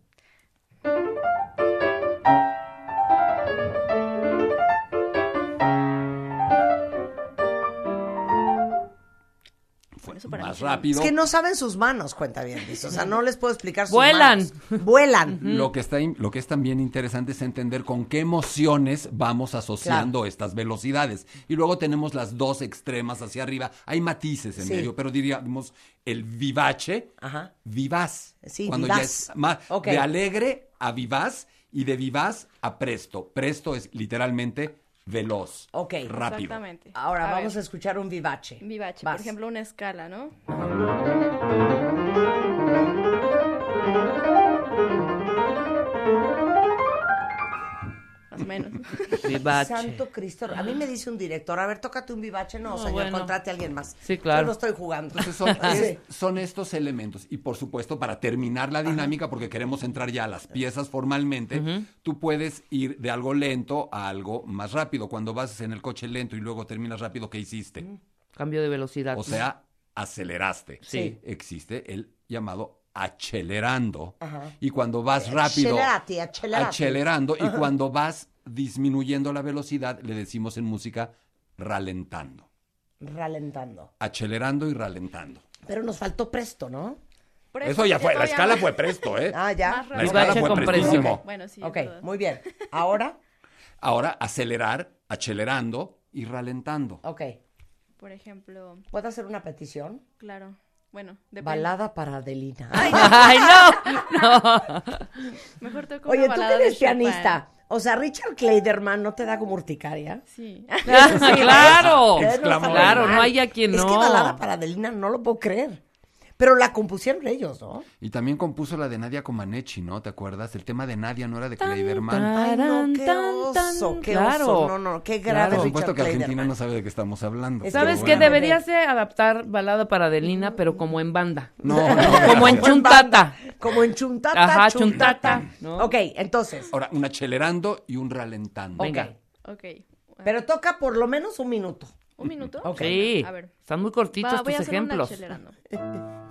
para más mí. rápido. Es que no saben sus manos, cuenta bien. O sea, no les puedo explicar sus Vuelan. manos. Vuelan. Lo que, está, lo que es también interesante es entender con qué emociones vamos asociando estas velocidades. Y luego tenemos las dos extremas hacia arriba. Hay matices en Sí. medio, pero diríamos el vivace, Ajá. vivaz. Sí, cuando vivaz. ya es más de alegre a vivaz y de vivaz a presto. Presto es literalmente veloz, Ok. rápido. exactamente. Ahora A vamos ver, a escuchar un vivace. Vivace, Vas. por ejemplo, una escala, ¿no? Menos. Vivace. Santo Cristo. A mí me dice un director, a ver, tócate un vivace. No, No, señor, bueno. contrate a alguien más. Sí, claro. Yo no estoy jugando. Entonces son, <laughs> Sí. es- son estos elementos. Y por supuesto, para terminar la dinámica, porque queremos entrar ya a las piezas formalmente, tú puedes ir de algo lento a algo más rápido. Cuando vas en el coche lento y luego terminas rápido, ¿qué hiciste? Cambio de velocidad. O sea, aceleraste. Sí. Existe el llamado acelerando. Ajá. Y cuando vas rápido, Accelerati, accelerati. acelerando. Y cuando vas disminuyendo la velocidad, le decimos en música ralentando. Ralentando. Acelerando y ralentando. Pero nos faltó presto, ¿no? Por Eso ya fue, la escala más- fue presto, ¿eh? Ah, ya. La escala fue prestísimo. precio. Bueno, sí. Ok, muy bien. Ahora, Ahora, acelerar, acelerando y ralentando. ok. Por ejemplo, ¿Puedo hacer una petición? claro. Bueno, depende. Balada para Adelina. Ay, no, <laughs> no. <laughs> Mejor toco Oye, una tú que eres Chopin. pianista. O sea, Richard Clayderman no te da como urticaria. Sí. <laughs> <laughs> claro, Exclamó claro, normal. no hay a quien Es no. que balada para Adelina no lo puedo creer. Pero la compusieron ellos, ¿no? Y también compuso la de Nadia Comaneci, ¿no? ¿Te acuerdas? El tema de Nadia no era de Kleiderman. Ay, no, qué oso, qué claro. oso. No, no, qué grave Claro. Por supuesto que Argentina no sabe de qué estamos hablando. ¿Sabes qué? bueno. Deberías de adaptar balada para Adelina, pero como en banda. No, <laughs> no. Como en chuntata. Como en chuntata, Ajá, chuntata. chuntata, ¿no? Ok, entonces. Ahora, un acelerando y un ralentando. Venga. ok. Pero toca por lo menos un minuto. ¿Un minuto? Ok. Sí, A ver. están muy cortitos Va, voy a tus hacer un ejemplos. acelerando. <laughs>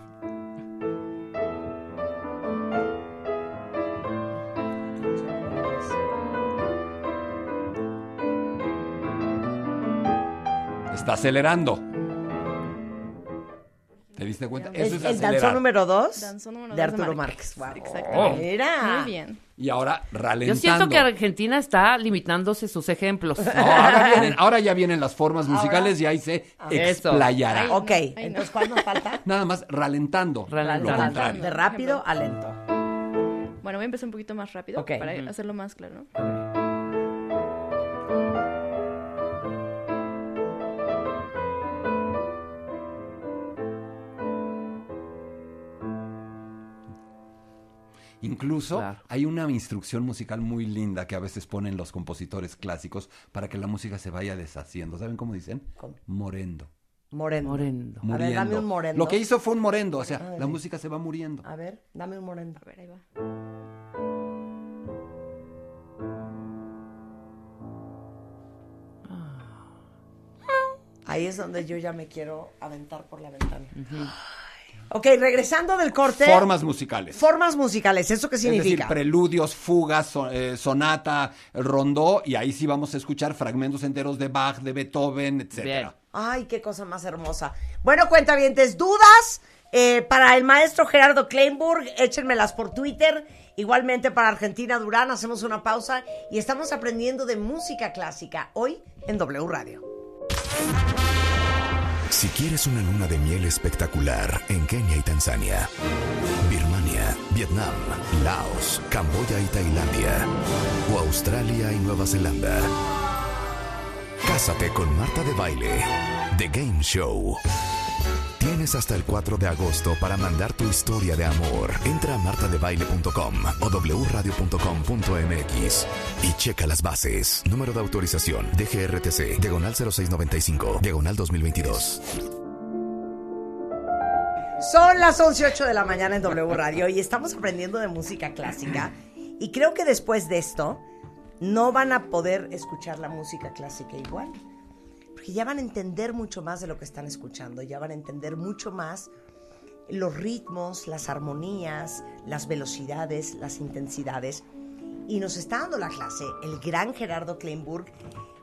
Está acelerando. ¿Te diste cuenta? Es Eso es, el acelerar. danzón número dos Danzón número de dos de Arturo Márquez. Márquez. Wow. Exactamente. Mira. Muy bien. Y ahora ralentando. Yo siento que Argentina está limitándose sus ejemplos. No, ahora, <laughs> vienen- ahora ya vienen las formas musicales y ahí se Eso. explayará. Ay, Ok, Ay, no. entonces ¿cuál nos falta? <laughs> Nada más ralentando. Ralentando. Lo contrario. De rápido a lento. Bueno, voy a empezar un poquito más rápido para hacerlo más claro. ¿no? Incluso Claro. hay una instrucción musical muy linda que a veces ponen los compositores clásicos para que la música se vaya deshaciendo. ¿Saben cómo dicen? ¿Cómo? Morendo. Morendo. Morendo. A ver, Muriendo. dame un morendo. Lo que hizo fue un morendo, o sea, Ah, la sí. música se va muriendo. A ver, dame un morendo. A ver, ahí va. Ahí es donde yo ya me quiero aventar por la ventana. Ok, regresando del corte. Formas musicales. Formas musicales, ¿eso qué Es decir, significa? preludios, fugas, eh, sonata, rondó, y ahí sí vamos a escuchar fragmentos enteros de Bach, de Beethoven, etcétera. Bien. Ay, qué cosa más hermosa. Bueno, cuentavientes, dudas eh, para el maestro Gerardo Kleinburg, échenmelas por Twitter. Igualmente para Argentina Durán, hacemos una pausa y estamos aprendiendo de música clásica hoy en W Radio. Si quieres una luna de miel espectacular en Kenia y Tanzania, Birmania, Vietnam, Laos, Camboya y Tailandia, o Australia y Nueva Zelanda, cásate con Marta de Baile, The Game Show. Tienes hasta el 4 de agosto para mandar tu historia de amor. Entra a martadebaile.com o wradio.com.mx y checa las bases. Número de autorización DGRTC, diagonal 0695, diagonal 2022. Son las 11.08 de la mañana en W Radio y estamos aprendiendo de música clásica. Y creo que después de esto no van a poder escuchar la música clásica igual. Porque ya van a entender mucho más de lo que están escuchando, ya van a entender mucho más los ritmos, las armonías, las velocidades, las intensidades. Y nos está dando la clase el gran Gerardo Kleinburg,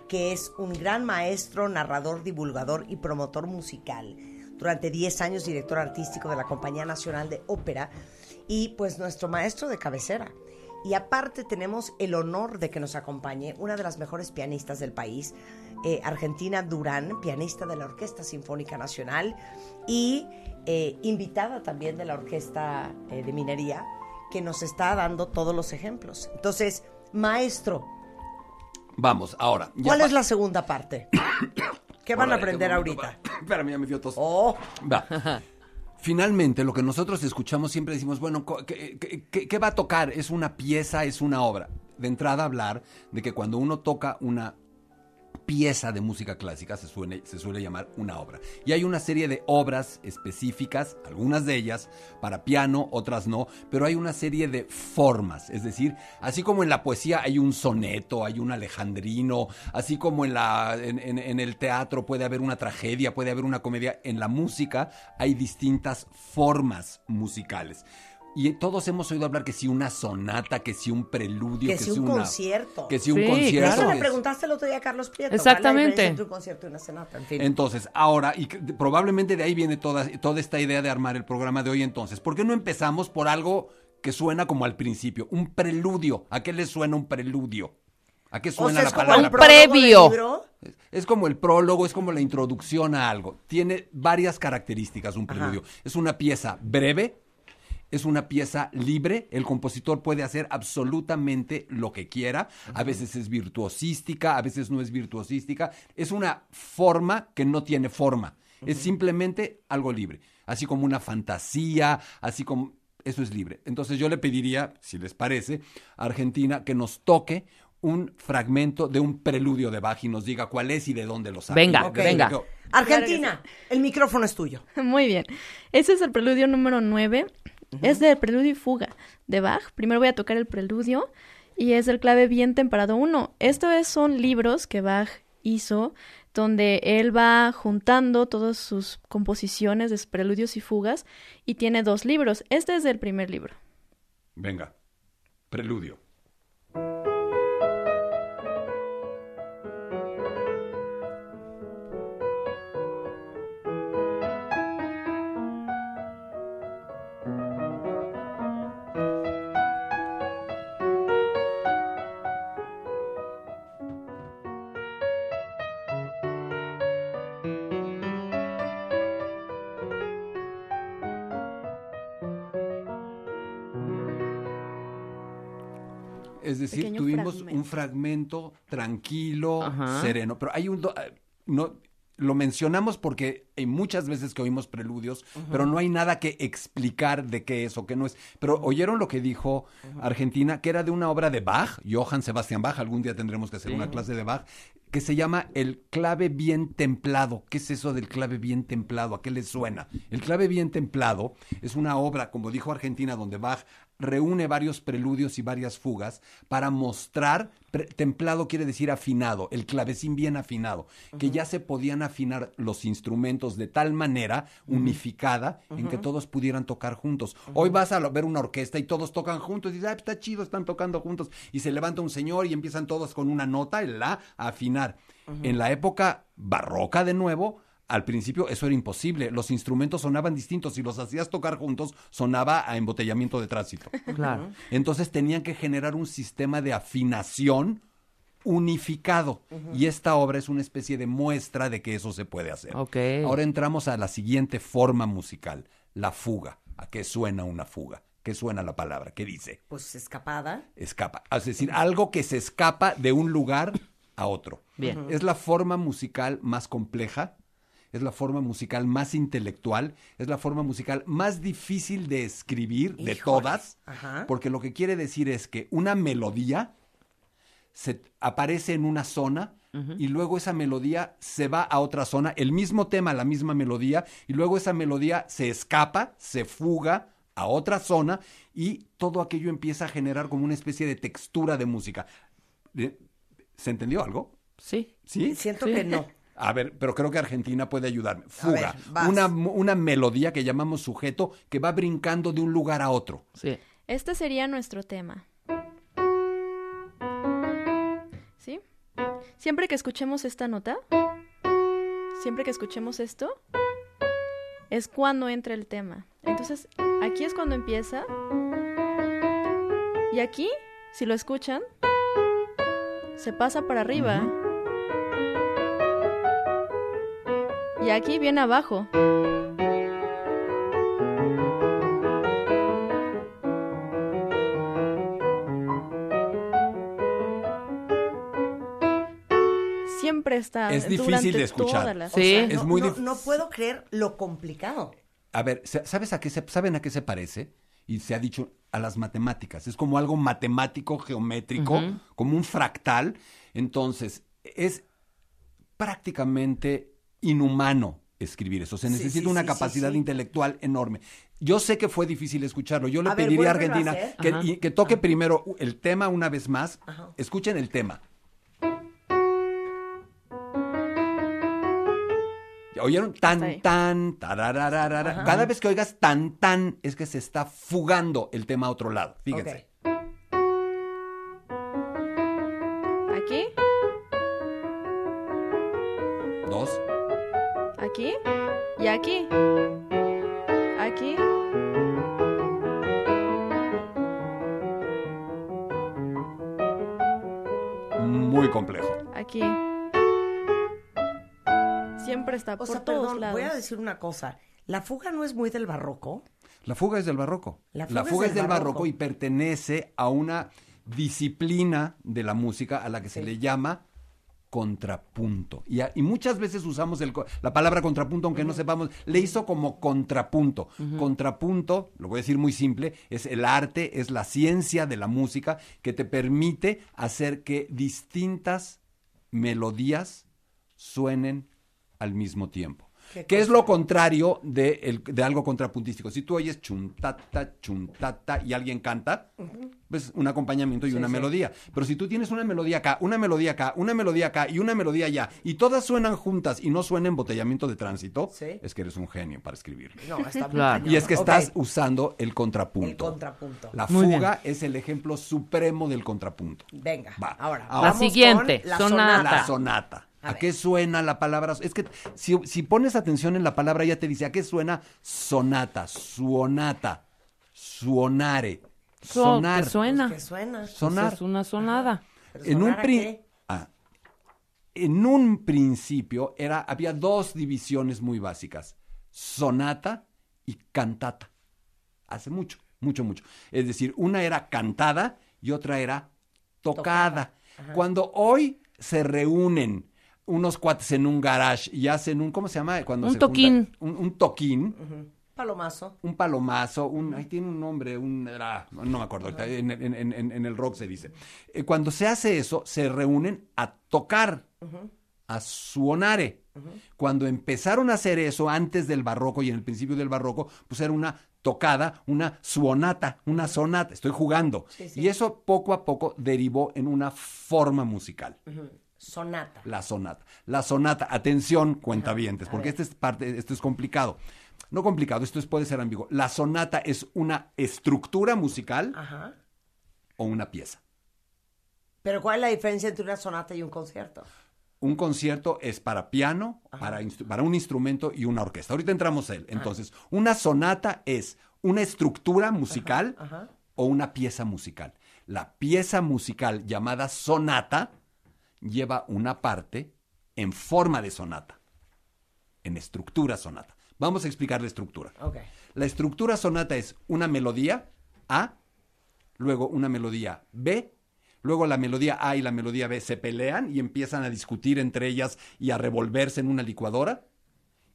que es un gran maestro, narrador, divulgador y promotor musical. Durante 10 años director artístico de la Compañía Nacional de Ópera y pues nuestro maestro de cabecera. Y aparte tenemos el honor de que nos acompañe una de las mejores pianistas del país, eh, Argentina Durán, pianista de la Orquesta Sinfónica Nacional y eh, invitada también de la Orquesta eh, de Minería, que nos está dando todos los ejemplos. Entonces, maestro, Vamos, ahora. ¿cuál es la segunda parte? <coughs> ¿Qué van a aprender ahorita? va. <coughs> Espérame, ya me dio tos. Oh, Va. <laughs> Finalmente, lo que nosotros escuchamos siempre decimos, bueno, co- ¿qué, qué- qué- qué va a tocar? ¿Es una pieza? ¿Es una obra? De entrada, hablar de que cuando uno toca una pieza de música clásica se suele, se suele llamar una obra. Y hay una serie de obras específicas, algunas de ellas para piano, otras no, pero hay una serie de formas. Es decir, así como en la poesía hay un soneto, hay un alejandrino, así como en, la, en, en- en el teatro puede haber una tragedia, puede haber una comedia, en la música hay distintas formas musicales. Y todos hemos oído hablar que si una sonata, que si un preludio, Que si un una- concierto. Que si un Sí, concierto. eso claro. le preguntaste el otro día a Carlos Prieto. Exactamente. ¿cuál es la diferencia entre un concierto y una sonata, en fin. Entonces, ahora, y que- probablemente de ahí viene toda, toda esta idea de armar el programa de hoy entonces. ¿Por qué no empezamos por algo que suena como al principio? Un preludio. ¿A qué le suena un preludio? ¿A qué o suena sea, la es como palabra? del previo. libro. Es- Es como el prólogo, es como la introducción a algo. Tiene varias características un Ajá. preludio. Es una pieza breve, es una pieza libre, el compositor puede hacer absolutamente lo que quiera, a veces es virtuosística, a veces no es virtuosística, es una forma que no tiene forma, es simplemente algo libre, así como una fantasía, así como... Eso es libre. Entonces yo le pediría, si les parece, a Argentina que nos toque un fragmento de un preludio de Bach y nos diga cuál es y de dónde lo sabe. Venga, venga. Argentina, el micrófono es tuyo. Muy bien. Ese es el preludio número 9. Es del preludio y fuga de Bach. Primero voy a tocar el preludio y es del clave bien temperado 1. Estos son libros que Bach hizo donde él va juntando todas sus composiciones de preludios y fugas y tiene dos libros. Este es del primer libro. Venga, preludio. Un fragmento tranquilo, Ajá. sereno. Pero hay un... do- eh, no, lo mencionamos porque hay muchas veces que oímos preludios, pero no hay nada que explicar de qué es o qué no es. Pero oyeron lo que dijo Argentina, que era de una obra de Bach, Johann Sebastian Bach, algún día tendremos que hacer una clase de Bach, que se llama El clave bien templado. ¿Qué es eso del clave bien templado? ¿A qué le suena? El clave bien templado es una obra, como dijo Argentina, donde Bach reúne varios preludios y varias fugas para mostrar, templado quiere decir afinado, el clavecín bien afinado, que ya se podían afinar los instrumentos de tal manera unificada en que todos pudieran tocar juntos. Hoy vas a ver una orquesta y todos tocan juntos y dices, "Ah, está chido, están tocando juntos. Y se levanta un señor y empiezan todos con una nota, el la, a afinar. En la época barroca de nuevo, al principio eso era imposible. Los instrumentos sonaban distintos. Si los hacías tocar juntos, sonaba a embotellamiento de tránsito. <laughs> Claro. Entonces tenían que generar un sistema de afinación unificado. Y esta obra es una especie de muestra de que eso se puede hacer. Ok. Ahora entramos a la siguiente forma musical, la fuga. ¿A qué suena una fuga? ¿Qué suena la palabra? ¿Qué dice? Pues escapada. Escapa. Es decir, algo que se escapa de un lugar a otro. Bien. Es la forma musical más compleja, es la forma musical más intelectual, es la forma musical más difícil de escribir de todas, Ajá. porque lo que quiere decir es que una melodía se aparece en una zona y luego esa melodía se va a otra zona, el mismo tema, la misma melodía, y luego esa melodía se escapa, se fuga a otra zona y todo aquello empieza a generar como una especie de textura de música. ¿Se entendió algo? Sí. ¿Sí? Siento Sí. que no. <laughs> A ver, pero creo que Argentina puede ayudarme. Fuga. ver, una, una melodía que llamamos sujeto que va brincando de un lugar a otro. Sí. Este sería nuestro tema. ¿Sí? Siempre que escuchemos esta nota, siempre que escuchemos esto, es cuando entra el tema. Entonces, aquí es cuando empieza. Y aquí, si lo escuchan, se pasa para arriba. Y aquí viene abajo. Siempre está. Es difícil durante de escuchar. todas las- O Sí. sea, Es no, muy no- dif- no puedo creer lo complicado. A ver, sa- ¿sabes a qué se, ¿saben a qué se parece? Y se ha dicho a las matemáticas. Es como algo matemático, geométrico, como un fractal. Entonces, es prácticamente inhumano escribir eso. Se necesita sí, una sí, capacidad intelectual enorme. Yo sé que fue difícil escucharlo. Yo le A pediría a Argentina que, Ajá. y- que toque primero el tema una vez más. Ajá. Escuchen el tema. ¿Ya ¿Oyeron? Tan, tan. Cada vez que oigas tan, tan, es que se está fugando el tema a otro lado. Fíjense. Aquí y aquí. Aquí. Muy complejo. Aquí. Siempre está O por sea, todos perdón, lados. voy a decir una cosa. La fuga no es muy del barroco. La fuga es del barroco. La La fuga es es del barroco. barroco. y pertenece a una disciplina de la música a la que se le llama contrapunto. Y, a- y muchas veces usamos el la palabra contrapunto, aunque no sepamos, le hizo como contrapunto. Contrapunto, lo voy a decir muy simple, es el arte, es la ciencia de la música que te permite hacer que distintas melodías suenen al mismo tiempo. Qué Que es lo contrario de, el- de algo contrapuntístico. Si tú oyes chuntata, chuntata y alguien canta, pues un acompañamiento y Sí, una sí. melodía. Pero si tú tienes una melodía acá, una melodía acá, una melodía acá y una melodía allá, y todas suenan juntas y no suena embotellamiento de tránsito, Sí. es que eres un genio para escribir. No, está Claro. Y es que estás usando el contrapunto. El contrapunto. La Muy fuga es el ejemplo supremo del contrapunto. Venga, Va. ahora. Ahora. vamos La siguiente, con la sonata. La sonata. A ¿A, ver. qué suena la palabra? Es que si, si pones atención en la palabra, ya te dice, ¿a qué suena sonata, suonata, suonare, So- sonar? que suena. Que suena. Sonar. Es una sonada. En un. Ah. en un principio era, había dos divisiones muy básicas, sonata y cantata. Hace mucho, mucho, mucho. Es decir, una era cantada y otra era tocada. Cuando hoy se reúnen unos cuates en un garage y hacen un, ¿cómo se llama? Cuando Un se juntan? toquín. Un, un toquín Palomazo. un palomazo, un, ahí tiene un nombre, un, ah, no me acuerdo, ahorita, en, en- en- en- en el rock se dice. Eh, cuando se hace eso, se reúnen a tocar, a suonare. Cuando empezaron a hacer eso antes del barroco y en el principio del barroco, pues era una tocada, una suonata, una sonata. Estoy jugando. Sí, sí. Y eso poco a poco derivó en una forma musical. Sonata. La sonata. La sonata, atención, cuentavientes, porque esta es parte, esto es complicado. No complicado, esto es- puede ser ambiguo. La sonata es una estructura musical Ajá. o una pieza. Pero ¿cuál es la diferencia entre una sonata y un concierto? Un concierto es para piano, para, para un instrumento y una orquesta. Ahorita entramos a él. Entonces, una sonata es una estructura musical o una pieza musical. La pieza musical llamada sonata lleva una parte en forma de sonata, en estructura sonata. Vamos a explicar la estructura. La estructura sonata es una melodía A, luego una melodía B, luego la melodía A y la melodía B se pelean y empiezan a discutir entre ellas y a revolverse en una licuadora,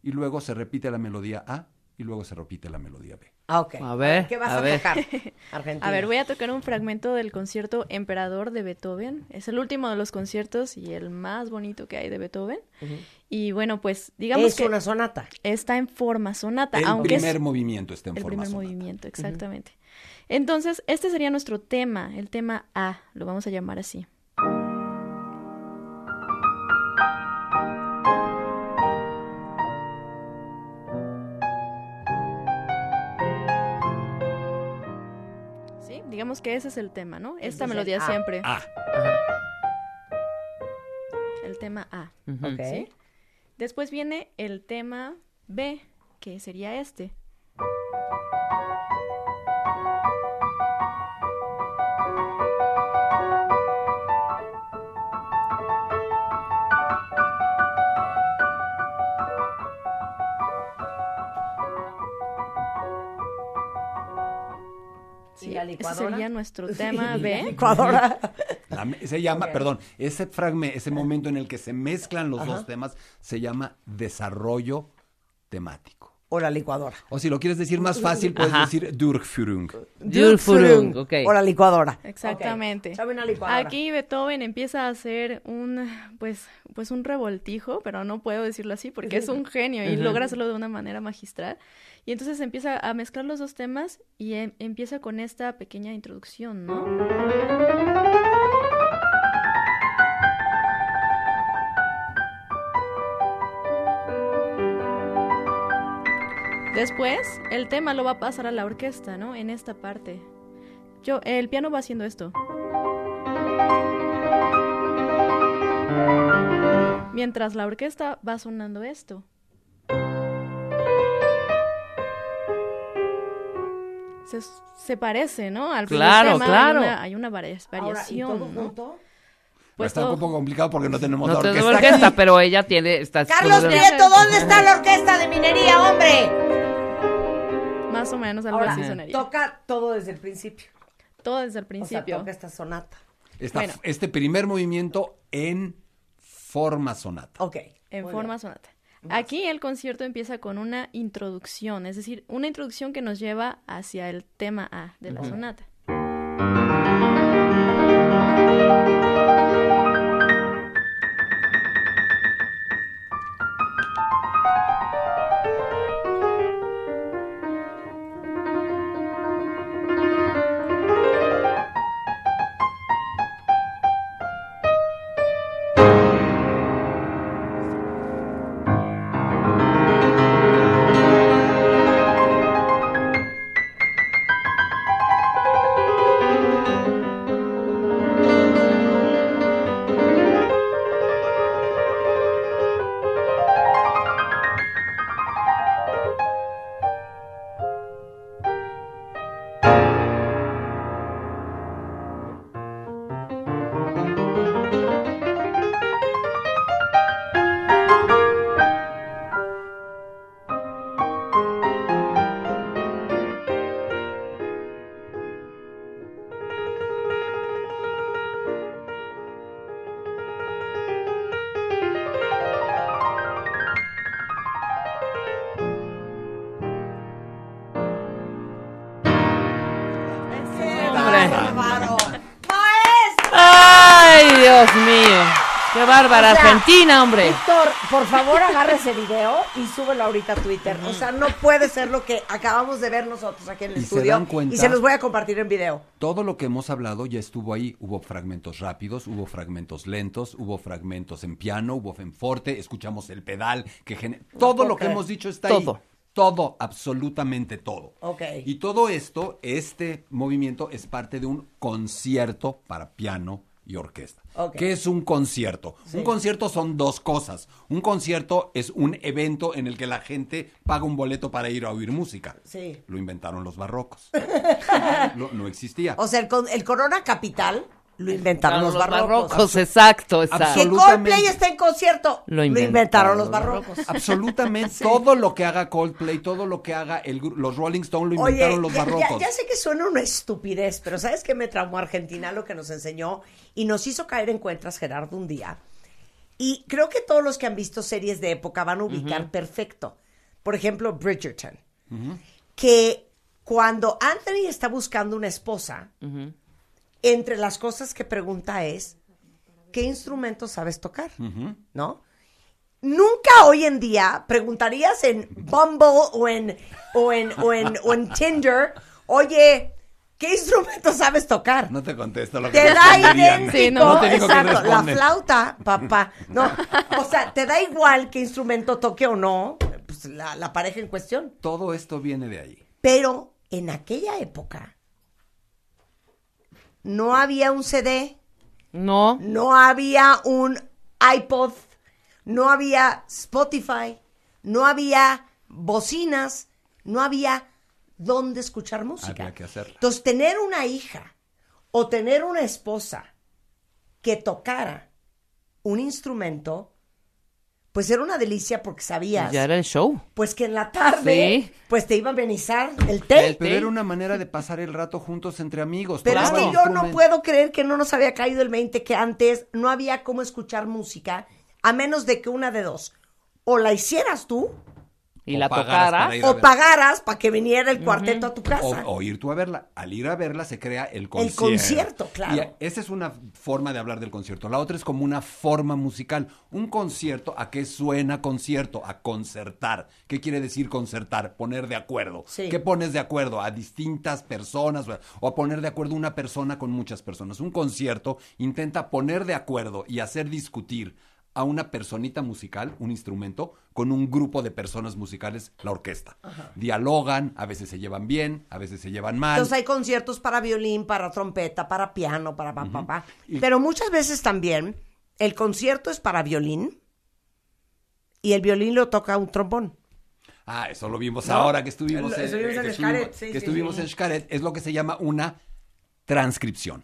y luego se repite la melodía A y luego se repite la melodía B. Ah, ok. A ver, ¿Qué vas a a, ver. tocar? <laughs> Argentina. A ver, voy a tocar un fragmento del concierto Emperador de Beethoven. Es el último de los conciertos y el más bonito que hay de Beethoven. Y bueno, pues digamos Es que una sonata. está en forma sonata, El aunque es primer movimiento está en el forma primer sonata. movimiento, exactamente. Entonces, este sería nuestro tema, el tema A, lo vamos a llamar así. Digamos que ese es el tema, ¿no? Esta Entonces, melodía A. siempre. A. El tema A. Ok. ¿sí? Después viene el tema B, que sería este. ¿Y la ese licuadora? sería nuestro <laughs> tema Sí, la <laughs> B. licuadora. La se llama, perdón, ese fragmento, ese momento en el que se mezclan los dos temas se llama desarrollo temático. O la licuadora. O si lo quieres decir más fácil, puedes Ajá. decir Durchführung. Durchführung, ok. O la licuadora. Exactamente. Una licuadora. Aquí Beethoven empieza a hacer un, pues, pues un revoltijo, pero no puedo decirlo así porque es un genio y logra hacerlo de una manera magistral. Y entonces empieza a mezclar los dos temas y em- empieza con esta pequeña introducción, ¿no? Después, el tema lo va a pasar a la orquesta, ¿no? En esta parte. Yo, el piano va haciendo esto. Mientras la orquesta va sonando esto. Se, se parece, ¿no? Al Claro, tema claro. Hay una, hay una vari- Ahora, ¿y variación, todo ¿no? junto? Pues Está todo- un poco complicado porque no tenemos No la orquesta. orquesta, aquí. pero ella tiene. Está Carlos Prieto, ¿dónde está la orquesta de minería, hombre? Más o menos algo Ahora, así sonaría. toca todo desde el principio. Todo desde el O sea, principio. toca esta sonata. Esta- Bueno. Este primer movimiento en forma sonata. Ok. En muy forma bien. sonata. Aquí el concierto empieza con una introducción, es decir, una introducción que nos lleva hacia el tema A de la sonata. Bárbara O sea, Argentina, hombre! Víctor, por favor, agarra ese video y súbelo ahorita a Twitter. O sea, no puede ser lo que acabamos de ver nosotros aquí en el Y se estudio. dan cuenta- y se los voy a compartir en video. Todo lo que hemos hablado ya estuvo ahí. Hubo fragmentos rápidos, hubo fragmentos lentos, hubo fragmentos en piano, hubo en forte, escuchamos el pedal que genera... Todo lo que hemos dicho está Todo. ahí. Todo, absolutamente todo. Ok. Y todo esto, este movimiento es parte de un concierto para piano y orquesta. Ok. ¿Qué es un concierto? Un concierto son dos cosas. Un concierto es un evento en el que la gente paga un boleto para ir a oír música. Sí. Lo inventaron los barrocos. <laughs> no, no existía. O sea, el, con- el Corona Capital lo inventaron los, barrocos. exacto, exacto. Que. Coldplay está en concierto. Lo Lo inventaron los barrocos. <laughs> Absolutamente todo lo que haga Coldplay, todo lo que haga el, los Rolling Stones lo Oye, inventaron los ya, ya- barrocos. ya sé que suena una estupidez, pero ¿sabes qué me traumó Argentina? Lo que nos enseñó y nos hizo caer en cuentas Gerardo un día. Y creo que todos los que han visto series de época van a ubicar perfecto. Por ejemplo, Bridgerton. Que cuando Anthony está buscando una esposa, entre las cosas que pregunta es, ¿qué instrumento sabes tocar? ¿No? Nunca hoy en día preguntarías en Bumble o en, o en, o en, o en Tinder, oye, ¿qué instrumento sabes tocar? No te contesto lo que Te da idéntico, Sí, no. No te digo la flauta, papá. No, o sea, te da igual qué instrumento toque o no, pues la, la pareja en cuestión. Todo esto viene de ahí. Pero en aquella época no había un CD, No, no había un iPod, no había Spotify, no había bocinas, no había dónde escuchar música. Había que hacerla. Entonces, tener una hija o tener una esposa que tocara un instrumento, pues era una delicia porque sabías, ya era el show. pues que en la tarde, Sí. pues te iba a amenizar el té. Pero era una manera de pasar el rato juntos entre amigos. Pero es que yo no puedo creer que no nos había caído el 20 que antes no había cómo escuchar música, a menos de que una de dos, o la hicieras tú, Y O la pagaras tocara. para ir a o pagaras para que viniera el cuarteto a tu casa. O, o ir tú a verla. Al ir a verla se crea el concierto. concierto, claro. Y esa es una forma de hablar del concierto. La otra es como una forma musical. Un concierto, ¿a qué suena concierto? A concertar. ¿Qué quiere decir concertar? Poner de acuerdo. Sí. ¿Qué pones de acuerdo? A distintas personas o a poner de acuerdo una persona con muchas personas. Un concierto intenta poner de acuerdo y hacer discutir a una personita musical, un instrumento, con un grupo de personas musicales, la orquesta. Dialogan, a veces se llevan bien, a veces se llevan mal. Entonces hay conciertos para violín, para trompeta, para piano, para pa, pa, pa. Pero muchas veces también el concierto es para violín y el violín lo toca un trombón. Ah, eso lo vimos ¿No? ahora que estuvimos, Lo- en, estuvimos en que Xcaret, estuvimos- sí, que sí, estuvimos sí. en Xcaret. Es lo que se llama una transcripción.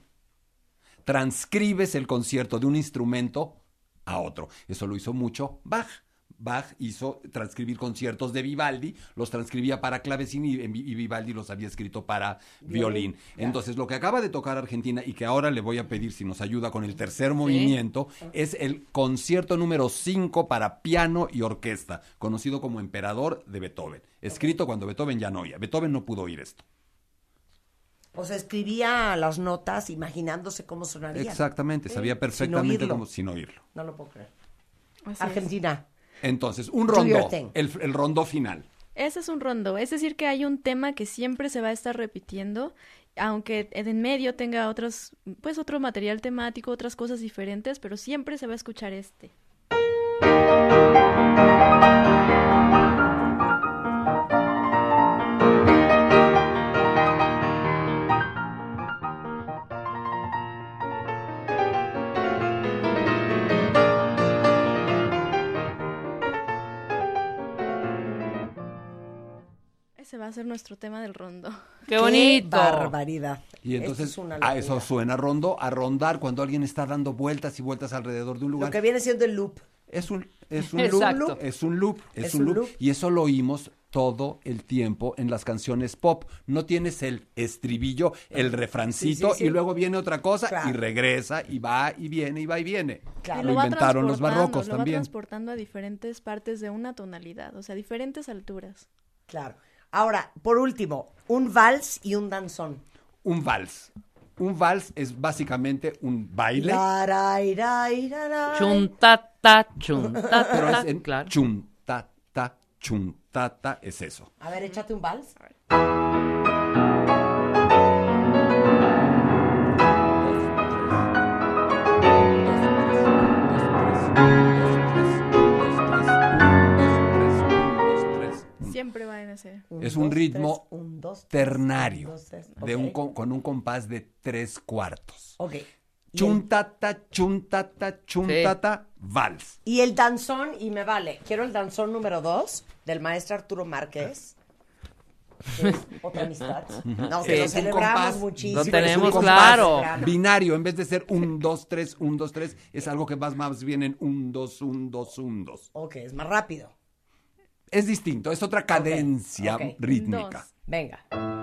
Transcribes el concierto de un instrumento a otro. Eso lo hizo mucho Bach. Bach hizo transcribir conciertos de Vivaldi, los transcribía para clavecín y, y Vivaldi los había escrito para violín. Entonces, lo que acaba de tocar Argentina y que ahora le voy a pedir si nos ayuda con el tercer movimiento es el concierto número 5 para piano y orquesta, conocido como Emperador de Beethoven, escrito cuando Beethoven ya no oía. Beethoven no pudo oír esto. O sea, escribía las notas imaginándose cómo sonaría. Exactamente, sabía perfectamente cómo sin oírlo. No lo puedo creer. Así es. Argentina. Entonces, un Do your rondó, thing. el, el rondó final. Ese es un rondo, es decir, que hay un tema que siempre se va a estar repitiendo, aunque en medio tenga otros, pues otro material temático, otras cosas diferentes, pero siempre se va a escuchar este. Va a ser nuestro tema del rondo. <laughs> ¡Qué bonito! barbaridad! Y entonces, es una a eso locura. suena rondo, a rondar cuando alguien está dando vueltas y vueltas alrededor de un Lo lugar. que viene siendo el loop. Es un, es un Exacto. loop, es un loop, es, Es un un loop, loop. y eso lo oímos todo el tiempo en las canciones pop. No tienes el estribillo, el refrancito Sí, sí, sí. y luego viene otra cosa Claro. y regresa y va y viene y va y viene. Claro. Y Lo va inventaron los barrocos lo va también. transportando a diferentes partes de una tonalidad, o sea, diferentes alturas. Claro. Ahora, por último, un vals y un danzón. Un vals. Un vals es básicamente un baile. Chuntata, chuntata. <laughs> pero es en claro. chuntata, chuntata, es eso. A ver, échate un vals. Siempre va en ese. Es un dos, ritmo tres, un, dos, tres, ternario, un, dos, tres. de un, con un compás de tres cuartos. Ok. Chuntata, chuntata, chuntata, vals. y el danzón, y me vale. Quiero el danzón número dos del maestro Arturo Márquez. que es otra amistad. No, que Sí, lo es un celebramos compás. muchísimo. Lo Sí, pero es un tenemos compás claro. Binario, en vez de ser un, dos, tres, un, dos, tres, es algo que vas más bien en un, dos, un, dos, un, dos. Ok, es más rápido. Es distinto, es otra cadencia rítmica. Dos. Venga.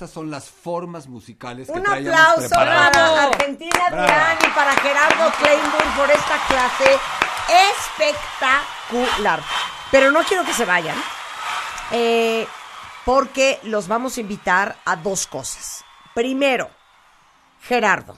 Estas son las formas musicales que Un aplauso preparadas. para Argentina. Durán y para Gerardo Kleinburg por esta clase espectacular. Pero no quiero que se vayan, eh, porque los vamos a invitar a dos cosas. Primero, Gerardo,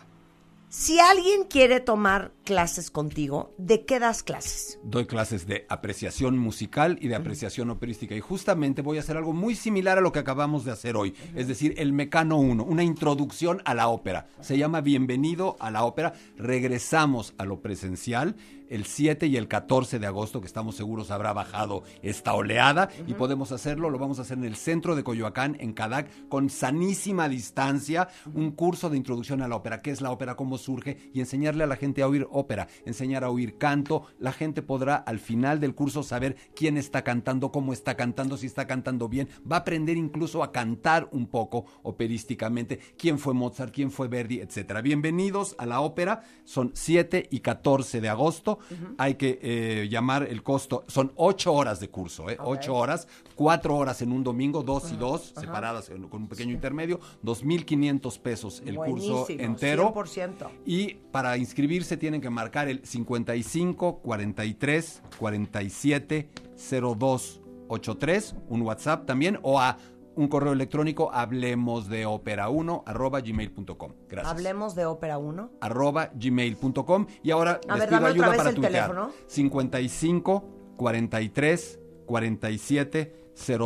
si alguien quiere tomar clases contigo, ¿de qué das clases? Doy clases de apreciación musical y de apreciación operística. Y justamente voy a hacer algo muy similar a lo que acabamos de hacer hoy. Es decir, el Mecano 1, una introducción a la ópera. Se llama Bienvenido a la ópera. Regresamos a lo presencial el 7 y el 14 de agosto, que estamos seguros habrá bajado esta oleada. Y podemos hacerlo, lo vamos a hacer en el centro de Coyoacán, en Cadac, con sanísima distancia. Un curso de introducción a la ópera. ¿Qué es la ópera? ¿Cómo surge? Y enseñarle a la gente a oír ópera, enseñar a oír canto. La gente podrá al final del curso saber quién está cantando, cómo está cantando, si está cantando bien. Va a aprender incluso a cantar un poco operísticamente. ¿Quién fue Mozart? ¿Quién fue Verdi? Etcétera. Bienvenidos a la ópera. Son 7 y 14 de agosto. Hay que eh, llamar el costo. Son 8 horas de curso, ¿eh? 8 horas. 4 horas en un domingo, 2 y 2, separadas con un pequeño intermedio. 2.500 pesos el curso entero. 100%. Y para inscribirse tienen que marcar el 55 43 47 02 83, un WhatsApp también, o a un correo electrónico hablemos de ópera 1 arroba gmail.com. Gracias. Hablemos de Ópera 1. arroba gmail.com. Y ahora A les ver, pido ayuda para tuitear. teléfono. 55 43 47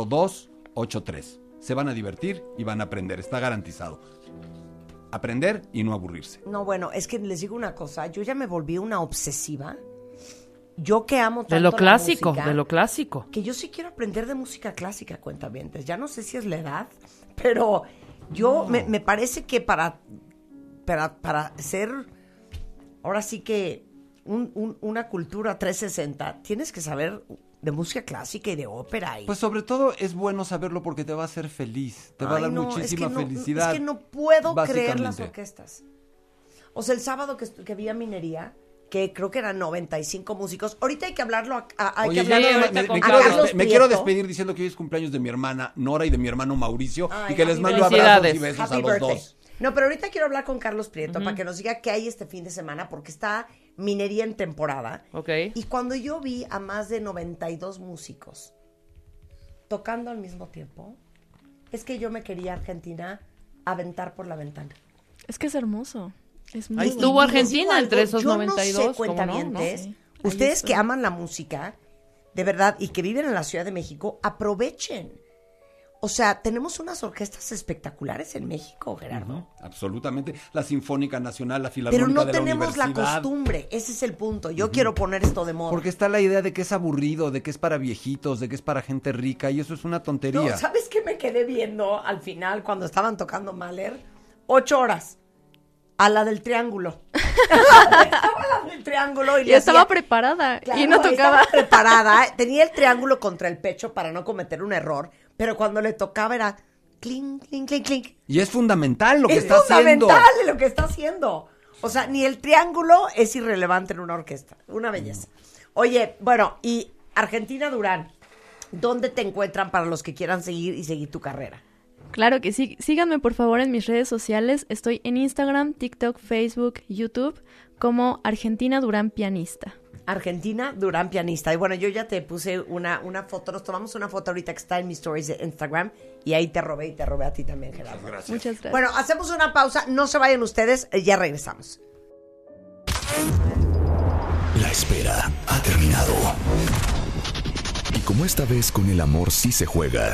02 83. Se van a divertir y van a aprender, está garantizado. Aprender y no aburrirse. No, bueno, es que les digo una cosa, yo ya me volví una obsesiva. Yo que amo tanto De lo la clásico, música, de lo clásico. que yo sí quiero aprender de música clásica, cuentavientes. Ya no sé si es la edad, <laughs> pero yo me, me parece que para, para, para ser, ahora sí que un- un- una cultura 360, tienes que saber de música clásica y de ópera. Y, Pues sobre todo es bueno saberlo porque te va a hacer feliz, te va a dar no, muchísima es que no- felicidad. Es que no puedo creer las orquestas. O sea, el sábado que, que vi a Minería, que creo que eran 95 músicos. Ahorita hay que hablarlo, a, a- hay Oye, que ya hablarlo me, quiero, Carlos despe- me quiero Prieto. despedir diciendo que hoy es cumpleaños de mi hermana Nora y de mi hermano Mauricio Ay, y que les mando abrazos y besos a los birthday. dos. No, pero ahorita quiero hablar con Carlos Prieto para que nos diga qué hay este fin de semana, porque está Minería en temporada. Ok. Y cuando yo vi a más de 92 músicos tocando al mismo tiempo, es que yo me quería Argentina aventar por la ventana. Es que es hermoso. Es muy estuvo Argentina entre esos yo 92, No sé, ¿cómo no? ¿no? Sí, ustedes que aman la música, de verdad, y que viven en la Ciudad de México, aprovechen. O sea, tenemos unas orquestas espectaculares en México, Gerardo. Absolutamente. La Sinfónica Nacional, la Pero Filarmónica no de la tenemos la, costumbre. Ese es el punto. Yo quiero poner esto de moda. Porque está la idea de que es aburrido, de que es para viejitos, de que es para gente rica, y eso es una tontería. No, ¿sabes qué me quedé viendo al final cuando estaban tocando Mahler? Ocho horas. A la del triángulo. <laughs> estaba la del triángulo y, Y le estaba hacía- preparada Claro, y no tocaba. estaba <laughs> preparada. Tenía el triángulo contra el pecho para no cometer un error, pero cuando le tocaba era clink, clink, clink, clink. Y es fundamental lo que es está haciendo. fundamental lo que está haciendo. O sea, ni el triángulo es irrelevante en una orquesta. Una belleza. Oye, bueno, y Argentina Durán, ¿dónde te encuentran para los que quieran seguir y seguir tu carrera? Claro que sí. Síganme por favor en mis redes sociales. Estoy en Instagram, TikTok, Facebook, YouTube como Argentina Durán Pianista. Argentina Durán Pianista. Y bueno, yo ya te puse una, una foto, nos tomamos una foto ahorita que está en mis stories de Instagram y ahí te robé y te robé a ti también, Gerardo. Muchas gracias. Bueno, hacemos una pausa, no se vayan ustedes, eh, ya regresamos. La espera ha terminado. Y como esta vez con el amor sí se juega.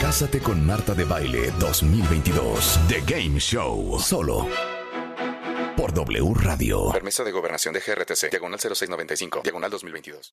Cásate con Marta de Baile 2022. The Game Show. Solo por W Radio. Permiso de gobernación de GRTC, diagonal 0695, diagonal 2022.